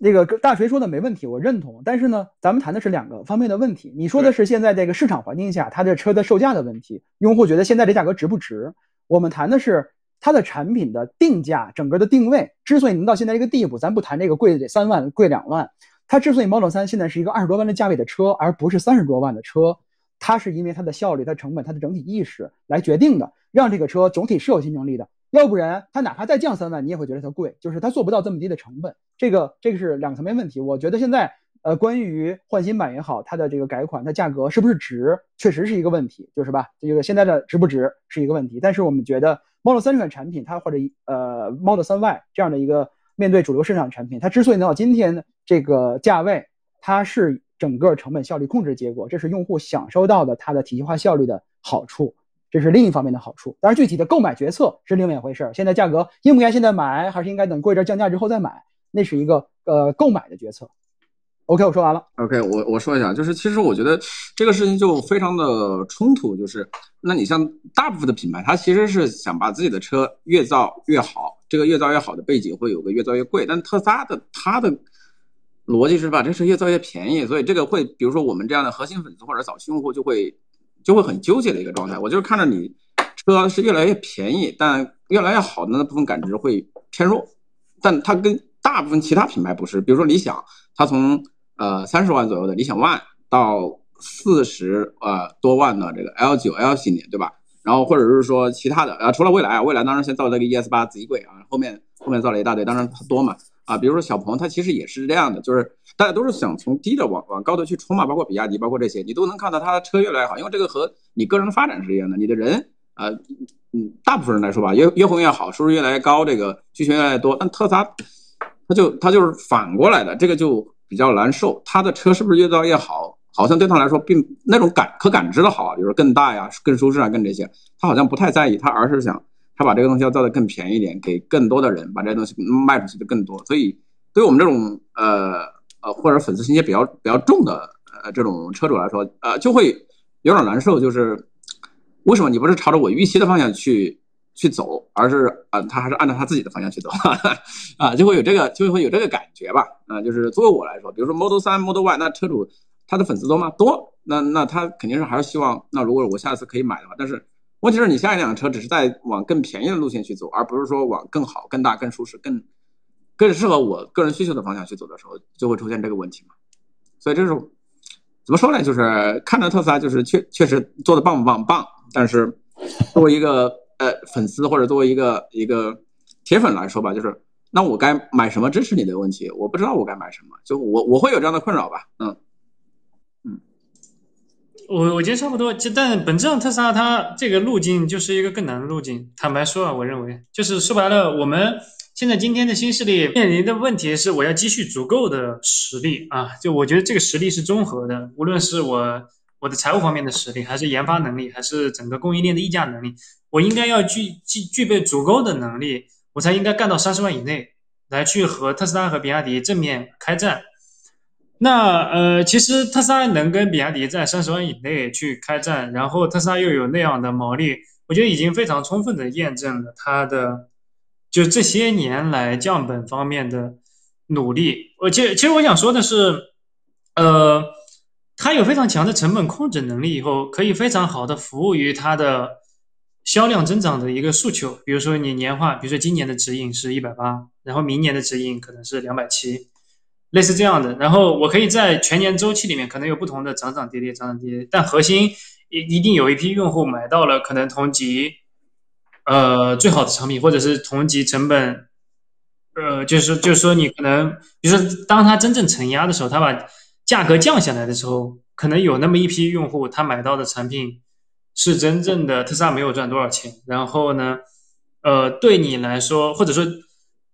那个大锤说的没问题，我认同。但是呢，咱们谈的是两个方面的问题。你说的是现在这个市场环境下，它的车的售价的问题，用户觉得现在这价格值不值？我们谈的是它的产品的定价，整个的定位之所以能到现在这个地步，咱不谈这个贵得三万贵两万，它之所以 Model 3现在是一个二十多万的价位的车，而不是三十多万的车。它是因为它的效率、它成本、它的整体意识来决定的，让这个车总体是有竞争力的。要不然，它哪怕再降三万，你也会觉得它贵，就是它做不到这么低的成本。这个这个是两层面问题。我觉得现在，呃，关于换新版也好，它的这个改款，它价格是不是值，确实是一个问题，就是吧？这个现在的值不值是一个问题。但是我们觉得 Model 3这款产品，它或者呃 Model 3Y 这样的一个面对主流市场产品，它之所以能到今天这个价位，它是。整个成本效率控制结果，这是用户享受到的它的体系化效率的好处，这是另一方面的好处。当然，具体的购买决策是另外一回事儿。现在价格应不应该现在买，还是应该等过一阵降价之后再买，那是一个呃购买的决策。OK，我说完了。OK，我我说一下，就是其实我觉得这个事情就非常的冲突，就是那你像大部分的品牌，它其实是想把自己的车越造越好，这个越造越好的背景会有个越造越贵，但特斯拉的它的。逻辑是吧？这车越造越便宜，所以这个会，比如说我们这样的核心粉丝或者早期用户就会就会很纠结的一个状态。我就是看着你车是越来越便宜，但越来越好的那部分感知会偏弱，但它跟大部分其他品牌不是。比如说理想，它从呃三十万左右的理想 ONE 到四十呃多万的这个 L 九 L 系列，对吧？然后或者是说其他的啊，除了蔚来啊，蔚来当然先造了个 ES 八贼贵啊，后面后面造了一大堆，当然它多嘛。啊，比如说小鹏，它其实也是这样的，就是大家都是想从低的往往高的去冲嘛，包括比亚迪，包括这些，你都能看到它的车越来越好，因为这个和你个人的发展是一样的，你的人，啊，嗯，大部分人来说吧，越越混越好，收入越来越高，这个需求越来越多。但特斯拉，它就它就是反过来的，这个就比较难受。他的车是不是越造越好？好像对他来说，并那种感可感知的好，比如说更大呀、更舒适啊、更这些，他好像不太在意，他而是想他把这个东西要造的更便宜一点，给更多的人把这东西卖出去的更多。所以，对我们这种呃呃或者粉丝情节比较比较重的呃这种车主来说，呃就会有点难受，就是为什么你不是朝着我预期的方向去去走，而是啊他还是按照他自己的方向去走啊，就会有这个就会有这个感觉吧？啊，就是作为我来说，比如说 Model 三、Model Y，那车主。他的粉丝多吗？多，那那他肯定是还是希望，那如果我下次可以买的话，但是问题是你下一辆车只是在往更便宜的路线去走，而不是说往更好、更大、更舒适、更更适合我个人需求的方向去走的时候，就会出现这个问题嘛。所以这种怎么说呢？就是看着特斯拉就是确确实做的棒不棒？棒，但是作为一个呃粉丝或者作为一个一个铁粉来说吧，就是那我该买什么支持你的问题，我不知道我该买什么，就我我会有这样的困扰吧，嗯。我我觉得差不多，就但本质上特斯拉它这个路径就是一个更难的路径。坦白说啊，我认为就是说白了，我们现在今天的新势力面临的问题是，我要积蓄足够的实力啊。就我觉得这个实力是综合的，无论是我我的财务方面的实力，还是研发能力，还是整个供应链的议价能力，我应该要具具具备足够的能力，我才应该干到三十万以内，来去和特斯拉和比亚迪正面开战。那呃，其实特斯拉能跟比亚迪在三十万以内去开战，然后特斯拉又有那样的毛利，我觉得已经非常充分的验证了它的就这些年来降本方面的努力。我其实其实我想说的是，呃，它有非常强的成本控制能力，以后可以非常好的服务于它的销量增长的一个诉求。比如说你年化，比如说今年的指引是一百八，然后明年的指引可能是两百七。类似这样的，然后我可以在全年周期里面可能有不同的涨涨跌跌，涨涨跌跌，但核心一一定有一批用户买到了可能同级，呃最好的产品，或者是同级成本，呃就是就是说你可能，比如说当它真正承压的时候，它把价格降下来的时候，可能有那么一批用户他买到的产品是真正的特斯拉没有赚多少钱，然后呢，呃对你来说或者说。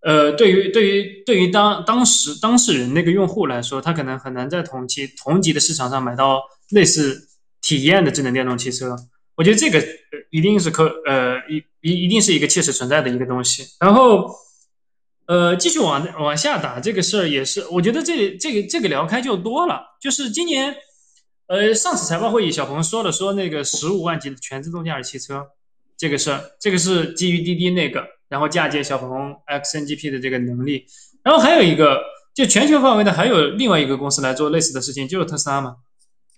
呃，对于对于对于当当时当事人那个用户来说，他可能很难在同期同级的市场上买到类似体验的智能电动汽车。我觉得这个一定是可呃一一一定是一个切实存在的一个东西。然后，呃，继续往往下打这个事儿也是，我觉得这这个这个聊开就多了。就是今年，呃，上次财报会议，小鹏说了说那个十五万级的全自动驾驶汽车这个事儿，这个是基于滴滴那个。然后嫁接小鹏 XNGP 的这个能力，然后还有一个，就全球范围的还有另外一个公司来做类似的事情，就是特斯拉嘛。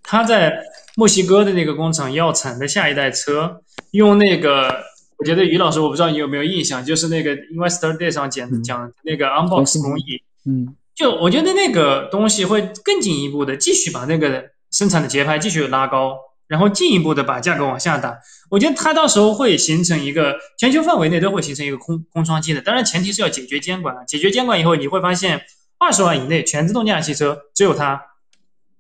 他在墨西哥的那个工厂要产的下一代车，用那个，我觉得于老师我不知道你有没有印象，就是那个 Investor Day 上讲讲那个 Unbox 工艺，嗯，就我觉得那个东西会更进一步的继续把那个生产的节拍继续拉高。然后进一步的把价格往下打，我觉得它到时候会形成一个全球范围内都会形成一个空空窗期的。当然前提是要解决监管，解决监管以后，你会发现二十万以内全自动驾驶汽车只有它。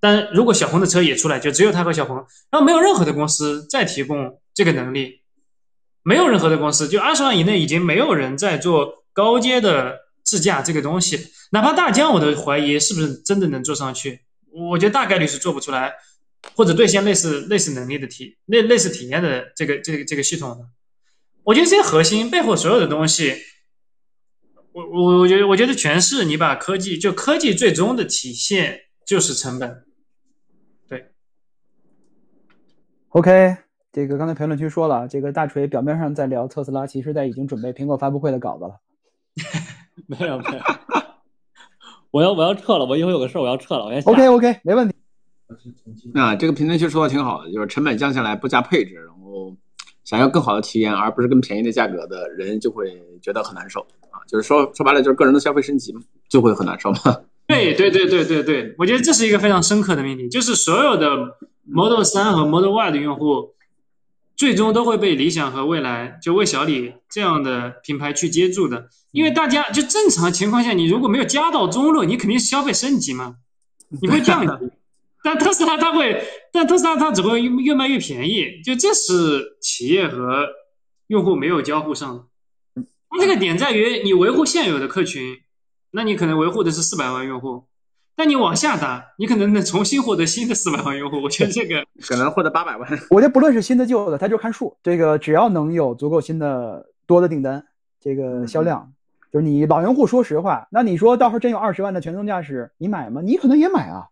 但如果小鹏的车也出来，就只有它和小鹏，然后没有任何的公司再提供这个能力，没有任何的公司，就二十万以内已经没有人在做高阶的自驾这个东西。哪怕大疆，我都怀疑是不是真的能做上去。我觉得大概率是做不出来。或者兑现类似类似能力的体类类似体验的这个这个这个系统，我觉得这些核心背后所有的东西，我我我觉得我觉得全是你把科技就科技最终的体现就是成本，对。OK，这个刚才评论区说了，这个大锤表面上在聊特斯拉，其实在已经准备苹果发布会的稿子了。[LAUGHS] 没有没有，我要我要撤了，我一会有个事儿我要撤了，我先。OK OK，没问题。啊，这个评论区说的挺好的，就是成本降下来不加配置，然后想要更好的体验，而不是更便宜的价格的人就会觉得很难受啊。就是说说白了，就是个人的消费升级嘛就会很难受嘛。[LAUGHS] 对对对对对对，我觉得这是一个非常深刻的命题，就是所有的 Model 三和 Model Y 的用户，最终都会被理想和未来就魏小李这样的品牌去接住的，因为大家就正常情况下，你如果没有加到中路，你肯定是消费升级嘛，[LAUGHS] 你会降级。但特斯拉它会，但特斯拉它只会越卖越便宜，就这是企业和用户没有交互上的。它这个点在于，你维护现有的客群，那你可能维护的是四百万用户。但你往下打，你可能能重新获得新的四百万用户。我觉得这个可能获得八百万。我觉得不论是新的旧的，它就看数。这个只要能有足够新的多的订单，这个销量，就是你老用户，说实话，那你说到时候真有二十万的全自动驾驶，你买吗？你可能也买啊。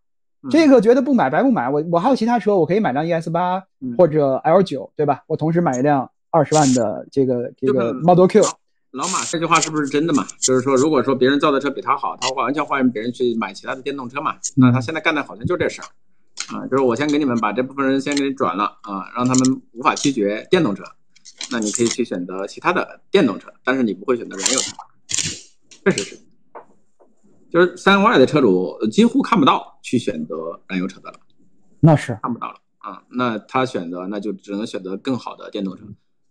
这个觉得不买白不买。我我还有其他车，我可以买辆 ES 八或者 L 九，对吧？我同时买一辆二十万的这个这个 Model Q。老马这句话是不是真的嘛？就是说，如果说别人造的车比他好，他会完全欢迎别人去买其他的电动车嘛。那他现在干的好像就这事儿，啊，就是我先给你们把这部分人先给你转了啊，让他们无法拒绝电动车，那你可以去选择其他的电动车，但是你不会选择燃油车，确实是，就是三 Y 的车主几乎看不到去选择燃油车的了，那是看不到了啊，那他选择那就只能选择更好的电动车。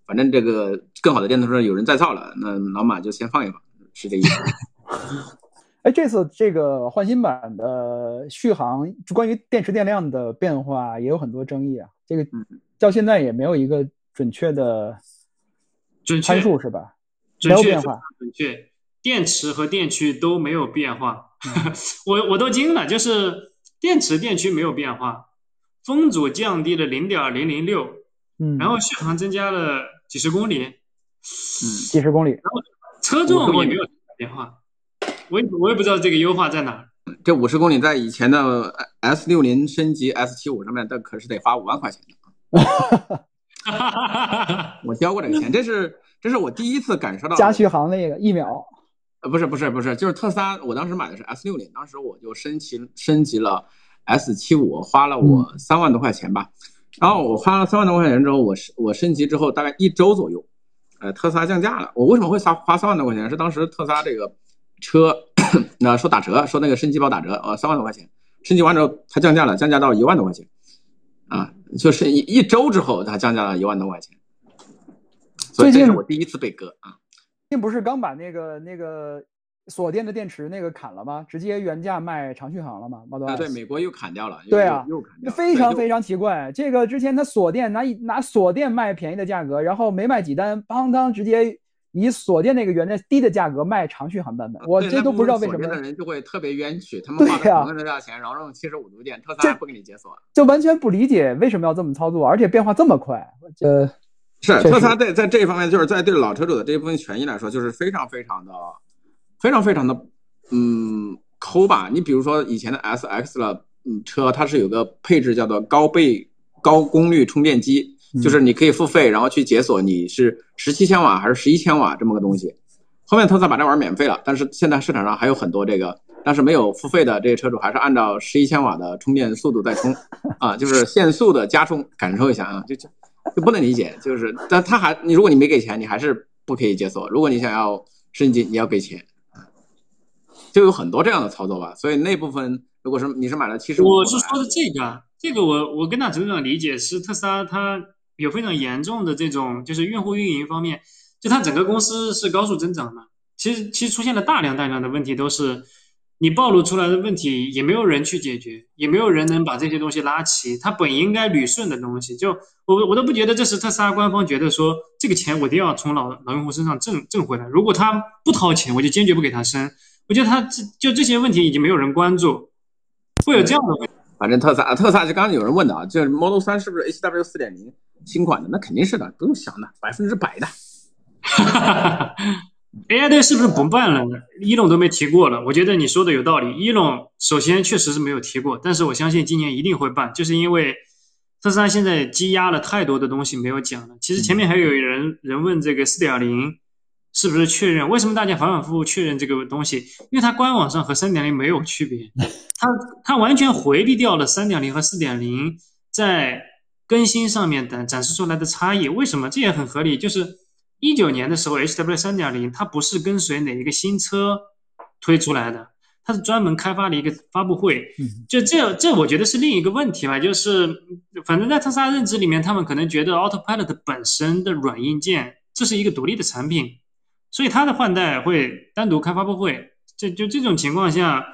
反正这个更好的电动车有人在造了，那老马就先放一放，是这意思。[LAUGHS] 哎，这次这个换新版的续航，就关于电池电量的变化也有很多争议啊。这个到现在也没有一个准确的参数，是吧？没有变化。准确，电池和电驱都没有变化。[LAUGHS] 我我都惊了，就是电池电驱没有变化，风阻降低了零点零零六，嗯，然后续航增加了。几十公里，嗯，几十公里，然后车重也没有变化，我也我也不知道这个优化在哪。这五十公里在以前的 S 六零升级 S 七五上面，那可是得花五万块钱的。[LAUGHS] 我交过这个钱，这是这是我第一次感受到加续航那个一秒。呃，不是不是不是，就是特斯拉，我当时买的是 S 六零，当时我就升级升级了 S 七五，花了我三万多块钱吧。然后我花了三万多块钱之后，我升我升级之后大概一周左右，呃，特斯拉降价了。我为什么会花花三万多块钱？是当时特斯拉这个车，[COUGHS] 那说打折，说那个升级包打折，呃，三万多块钱。升级完之后它降价了，降价到一万多块钱，啊，就是一一周之后它降价了一万多块钱。所以这是我第一次被割啊！并不是刚把那个那个。锁电的电池那个砍了吗？直接原价卖长续航了吗？Model S 对，美国又砍掉了。对啊，又砍掉，非常非常奇怪。这个之前他锁电拿一拿锁电卖便宜的价格，然后没卖几单，邦当直接以锁电那个原价低的价格卖长续航版本。我这都不知道为什么。有的人就会特别冤屈，他 [LAUGHS] 们花同样的价钱，然后用七十五度电，特斯拉不给你解锁，就完全不理解为什么要这么操作，而且变化这么快。呃，是特斯拉在在这一方面，就是在对老车主的这一部分权益来说，就是非常非常的非常非常的。嗯，抠吧。你比如说以前的 S X 了，嗯，车它是有个配置叫做高倍高功率充电机，就是你可以付费，然后去解锁你是十七千瓦还是十一千瓦这么个东西。后面特斯拉把这玩意儿免费了，但是现在市场上还有很多这个，但是没有付费的这些车主还是按照十一千瓦的充电速度在充 [LAUGHS] 啊，就是限速的加充，感受一下啊，就就就不能理解，就是但他还你如果你没给钱，你还是不可以解锁。如果你想要升级，你要给钱。就有很多这样的操作吧，所以那部分如果是你是买了七十，我是说的这个，这个我我跟他整整理解是特斯拉它有非常严重的这种就是用户运营方面，就它整个公司是高速增长的，其实其实出现了大量大量的问题，都是你暴露出来的问题，也没有人去解决，也没有人能把这些东西拉齐，它本应该捋顺的东西，就我我都不觉得这是特斯拉官方觉得说这个钱我一定要从老老用户身上挣挣回来，如果他不掏钱，我就坚决不给他升。我觉得他这就这些问题已经没有人关注，会有这样的问题。反正特斯拉，特斯拉就刚刚有人问的啊，这 Model 三是不是 H W 四点零新款的？那肯定是的，不用想的，百分之百的。[LAUGHS] AI 队是不是不办了？一龙都没提过了。我觉得你说的有道理。一龙首先确实是没有提过，但是我相信今年一定会办，就是因为特斯拉现在积压了太多的东西没有讲了。其实前面还有人人问这个四点零。是不是确认？为什么大家反反复复确认这个东西？因为它官网上和三点零没有区别，[LAUGHS] 它它完全回避掉了三点零和四点零在更新上面的展示出来的差异。为什么？这也很合理。就是一九年的时候，H W 三点零它不是跟随哪一个新车推出来的，它是专门开发了一个发布会。就这这，我觉得是另一个问题吧。就是反正在特斯拉认知里面，他们可能觉得 Autopilot 本身的软硬件这是一个独立的产品。所以它的换代会单独开发布会，这就这种情况下，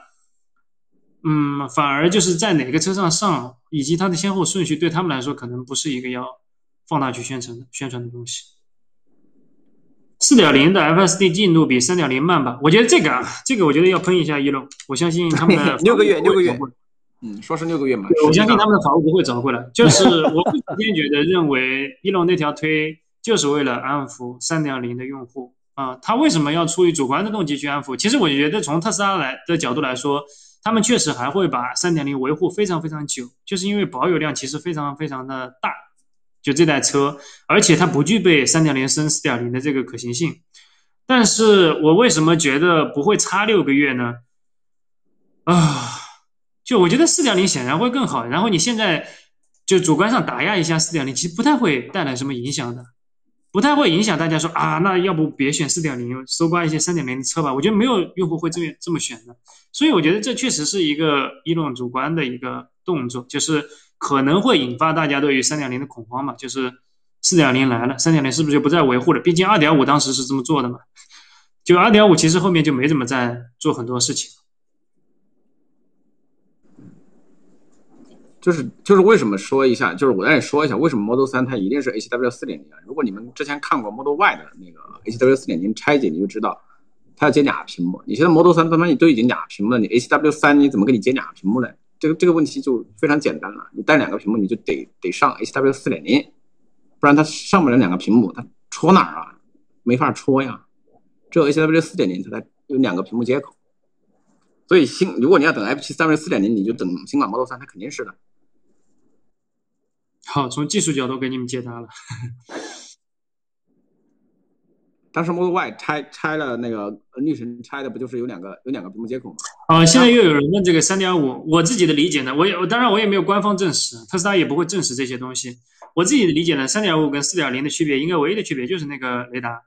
嗯，反而就是在哪个车上上，以及它的先后顺序，对他们来说可能不是一个要放大去宣传的宣传的东西。四点零的 FSD 进度比三点零慢吧？我觉得这个啊，这个我觉得要喷一下一龙。我相信他们的 [LAUGHS] 六个月，六个月，嗯，说是六个月嘛。我相信他们的法务不会找回来。就是我坚决的认为，一龙那条推就是为了安抚三点零的用户啊。他为什么要出于主观的动机去安抚？其实我觉得从特斯拉来的角度来说，他们确实还会把三点零维护非常非常久，就是因为保有量其实非常非常的大。就这台车，而且它不具备三点零升四点零的这个可行性。但是我为什么觉得不会差六个月呢？啊，就我觉得四点零显然会更好。然后你现在就主观上打压一下四点零，其实不太会带来什么影响的，不太会影响大家说啊，那要不别选四点零，搜刮一些三点零的车吧。我觉得没有用户会这么这么选的。所以我觉得这确实是一个一种主观的一个动作，就是。可能会引发大家对于三点零的恐慌嘛？就是四点零来了，三点零是不是就不再维护了？毕竟二点五当时是这么做的嘛。就二点五其实后面就没怎么在做很多事情。就是就是为什么说一下？就是我再说一下，为什么 Model 三它一定是 H W 四点零？如果你们之前看过 Model Y 的那个 H W 四点零拆解，你就知道它要接俩屏幕。你现在 Model 三他妈你都已经俩屏幕了，你 H W 三你怎么给你接俩屏幕呢？这个这个问题就非常简单了，你带两个屏幕，你就得得上 H W 四点零，不然它上不了两个屏幕，它戳哪儿啊？没法戳呀。只有 H W 四点零它才有两个屏幕接口。所以新如果你要等 F 七三 V 四点零，你就等新款 Model 三，它肯定是的。好，从技术角度给你们解答了。[LAUGHS] 当时 Model Y 拆拆了那个绿神拆的不就是有两个有两个屏幕接口吗？啊，现在又有人问这个三点五，我自己的理解呢，我也当然我也没有官方证实，特斯拉也不会证实这些东西。我自己的理解呢，三点五跟四点零的区别，应该唯一的区别就是那个雷达。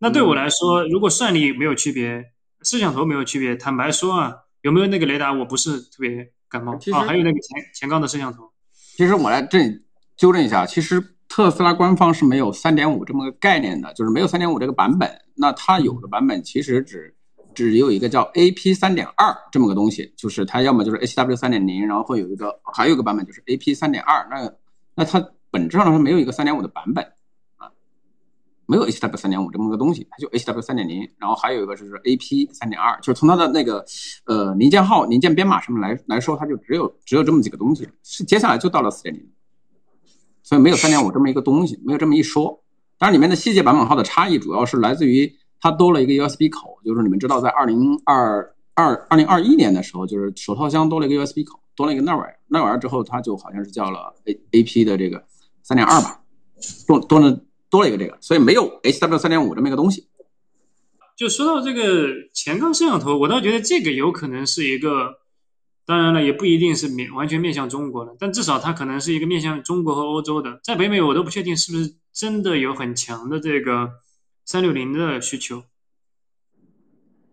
那对我来说，如果算力没有区别，摄像头没有区别，坦白说啊，有没有那个雷达，我不是特别感冒。啊，还有那个前前杠的摄像头。其实我来这里纠正一下，其实。特斯拉官方是没有三点五这么个概念的，就是没有三点五这个版本。那它有的版本其实只只有一个叫 AP 三点二这么个东西，就是它要么就是 HW 三点零，然后会有一个还有一个版本就是 AP 三点二。那那它本质上来说没有一个三点五的版本啊，没有 HW 三点五这么个东西，它就 HW 三点零，然后还有一个就是 AP 三点二，就是从它的那个呃零件号、零件编码上面来来说，它就只有只有这么几个东西。是接下来就到了四点零。所以没有三点五这么一个东西，没有这么一说。当然，里面的细节版本号的差异主要是来自于它多了一个 USB 口，就是你们知道，在二零二二二零二一年的时候，就是手套箱多了一个 USB 口，多了一个那玩意儿。那玩意儿之后，它就好像是叫了 A A P 的这个三点二吧，多多了多了一个这个，所以没有 H W 三点五这么一个东西。就说到这个前杠摄像头，我倒觉得这个有可能是一个。当然了，也不一定是面完全面向中国的，但至少它可能是一个面向中国和欧洲的。在北美，我都不确定是不是真的有很强的这个三六零的需求。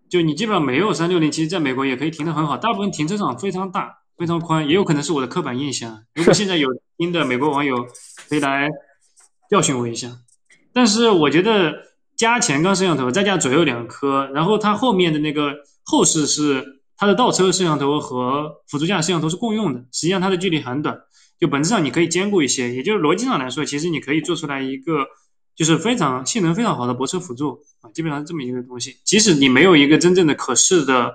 就你基本上没有三六零，其实在美国也可以停得很好，大部分停车场非常大、非常宽，也有可能是我的刻板印象。如果现在有新的美国网友可以来教训我一下。但是我觉得加前杠摄像头，再加左右两颗，然后它后面的那个后视是。它的倒车摄像头和辅助驾驶摄像头是共用的，实际上它的距离很短，就本质上你可以兼顾一些，也就是逻辑上来说，其实你可以做出来一个就是非常性能非常好的泊车辅助啊，基本上是这么一个东西。即使你没有一个真正的可视的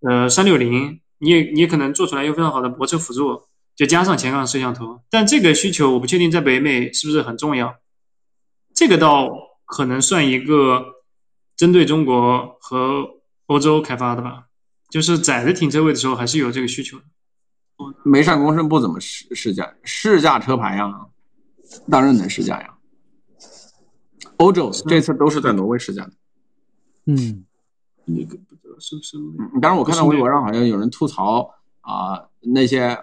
呃三六零，你也你也可能做出来一个非常好的泊车辅助，就加上前杠摄像头。但这个需求我不确定在北美是不是很重要，这个倒可能算一个针对中国和欧洲开发的吧。就是窄的停车位的时候，还是有这个需求的。没上公升不怎么试试驾，试驾车牌呀，当然能试驾呀。欧洲这次都是在挪威试驾的。嗯，那个不知道是不是？当然，我看到微博上好像有人吐槽啊，那些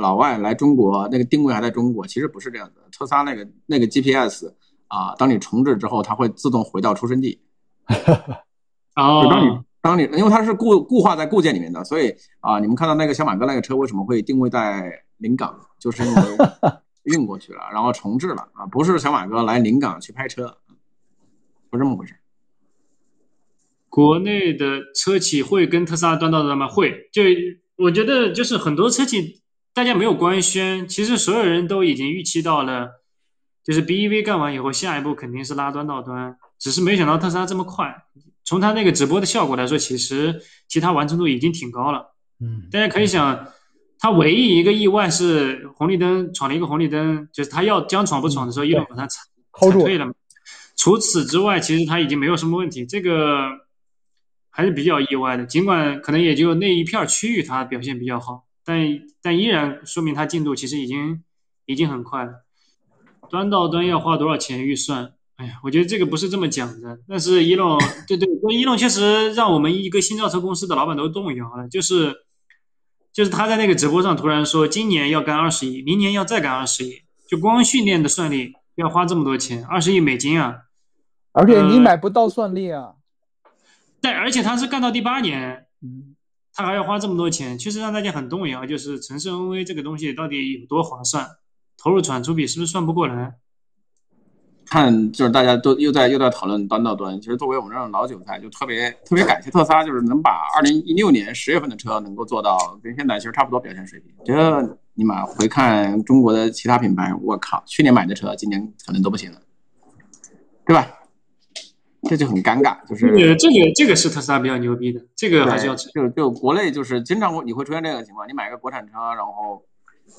老外来中国，那个定位还在中国，其实不是这样的。特斯拉那个那个 GPS 啊，当你重置之后，它会自动回到出生地。[LAUGHS] 哦。当你当你因为它是固固化在固件里面的，所以啊，你们看到那个小马哥那个车为什么会定位在临港，就是因为 [LAUGHS] 运过去了，然后重置了啊，不是小马哥来临港去拍车，不是这么回事。国内的车企会跟特斯拉端到端吗？会，就我觉得就是很多车企大家没有官宣，其实所有人都已经预期到了，就是 BEV 干完以后，下一步肯定是拉端到端。只是没想到特斯拉这么快。从他那个直播的效果来说，其实其他完成度已经挺高了。嗯，大家可以想，他唯一一个意外是红绿灯闯了一个红绿灯，就是他要将闯不闯的时候，一路把他踩踩退了。除此之外，其实他已经没有什么问题，这个还是比较意外的。尽管可能也就那一片区域他表现比较好，但但依然说明他进度其实已经已经很快了。端到端要花多少钱预算？哎呀，我觉得这个不是这么讲的。但是一龙，对对，一龙确实让我们一个新造车公司的老板都动摇了。就是，就是他在那个直播上突然说，今年要干二十亿，明年要再干二十亿，就光训练的算力要花这么多钱，二十亿美金啊！而且你买不到算力啊。但而且他是干到第八年，嗯，他还要花这么多钱，确实让大家很动摇。就是城市 NV 这个东西到底有多划算？投入产出比是不是算不过来？看，就是大家都又在又在讨论端到端。其实作为我们这种老韭菜，就特别特别感谢特斯拉，就是能把二零一六年十月份的车能够做到跟现在其实差不多表现水平。觉得你妈回看中国的其他品牌，我靠，去年买的车今年可能都不行了，对吧？这就很尴尬。就是这个这个这个是特斯拉比较牛逼的，这个还是要就就国内就是经常会你会出现这样的情况，你买个国产车，然后。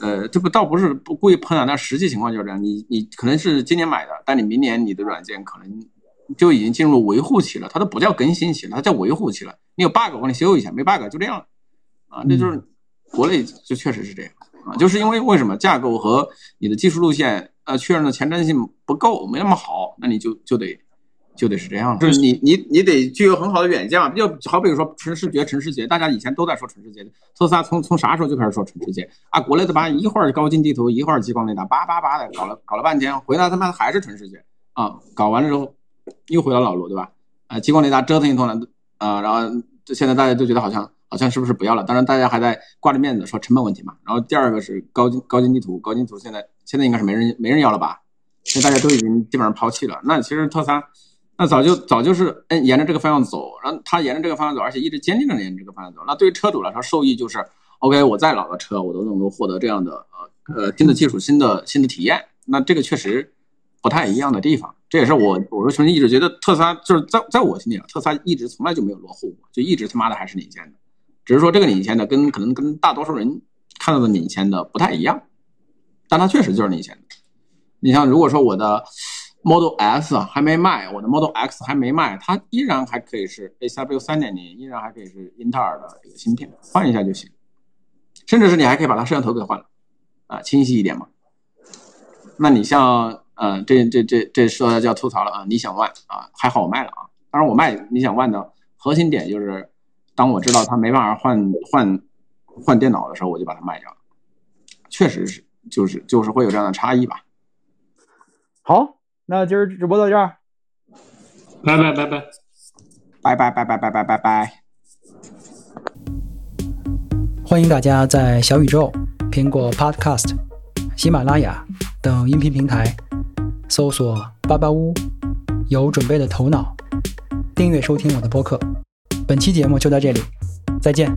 呃，这不倒不是不故意喷啊，但实际情况就是这样。你你可能是今年买的，但你明年你的软件可能就已经进入维护期了，它都不叫更新期了，它叫维护期了。你有 bug 我给你修一下，没 bug 就这样了啊。那就是国内就确实是这样啊，就是因为为什么架构和你的技术路线呃确认的前瞻性不够，没那么好，那你就就得。就得是这样，就是你你你得具有很好的远见嘛。就好比如说城市觉，城市节，大家以前都在说城市节，特斯拉从从啥时候就开始说城市节啊？国内的吧，一会儿高精地图，一会儿激光雷达，叭叭叭的搞了搞了半天，回来他妈还是城市节啊！搞完了之后又回到老路，对吧？啊，激光雷达折腾一通了啊，然后现在大家都觉得好像好像是不是不要了？当然大家还在挂着面子说成本问题嘛。然后第二个是高精高精地图，高精图现在现在应该是没人没人要了吧？现在大家都已经基本上抛弃了。那其实特斯拉。那早就早就是，嗯，沿着这个方向走，然后他沿着这个方向走，而且一直坚定着沿着这个方向走。那对于车主来说，受益就是，OK，我再老的车我都能够获得这样的呃呃新的技术、新的新的体验。那这个确实不太一样的地方，这也是我我说曾经一直觉得特斯拉就是在在我心里啊，特斯拉一直从来就没有落后过，就一直他妈的还是领先的，只是说这个领先的跟可能跟大多数人看到的领先的不太一样，但它确实就是领先的。你像如果说我的。Model S 还没卖，我的 Model X 还没卖，它依然还可以是 AW 三点零，依然还可以是英特尔的这个芯片，换一下就行。甚至是你还可以把它摄像头给换了，啊，清晰一点嘛。那你像，嗯，这这这这说叫吐槽了啊，理想 ONE 啊，还好我卖了啊。当然我卖理想 ONE 的核心点就是，当我知道它没办法换换换电脑的时候，我就把它卖掉了。确实是，就是就是会有这样的差异吧。好。那今儿直播到这儿，拜拜拜拜拜拜拜拜拜拜拜拜。欢迎大家在小宇宙、苹果 Podcast、喜马拉雅等音频平台搜索“巴巴屋有准备的头脑”，订阅收听我的播客。本期节目就到这里，再见。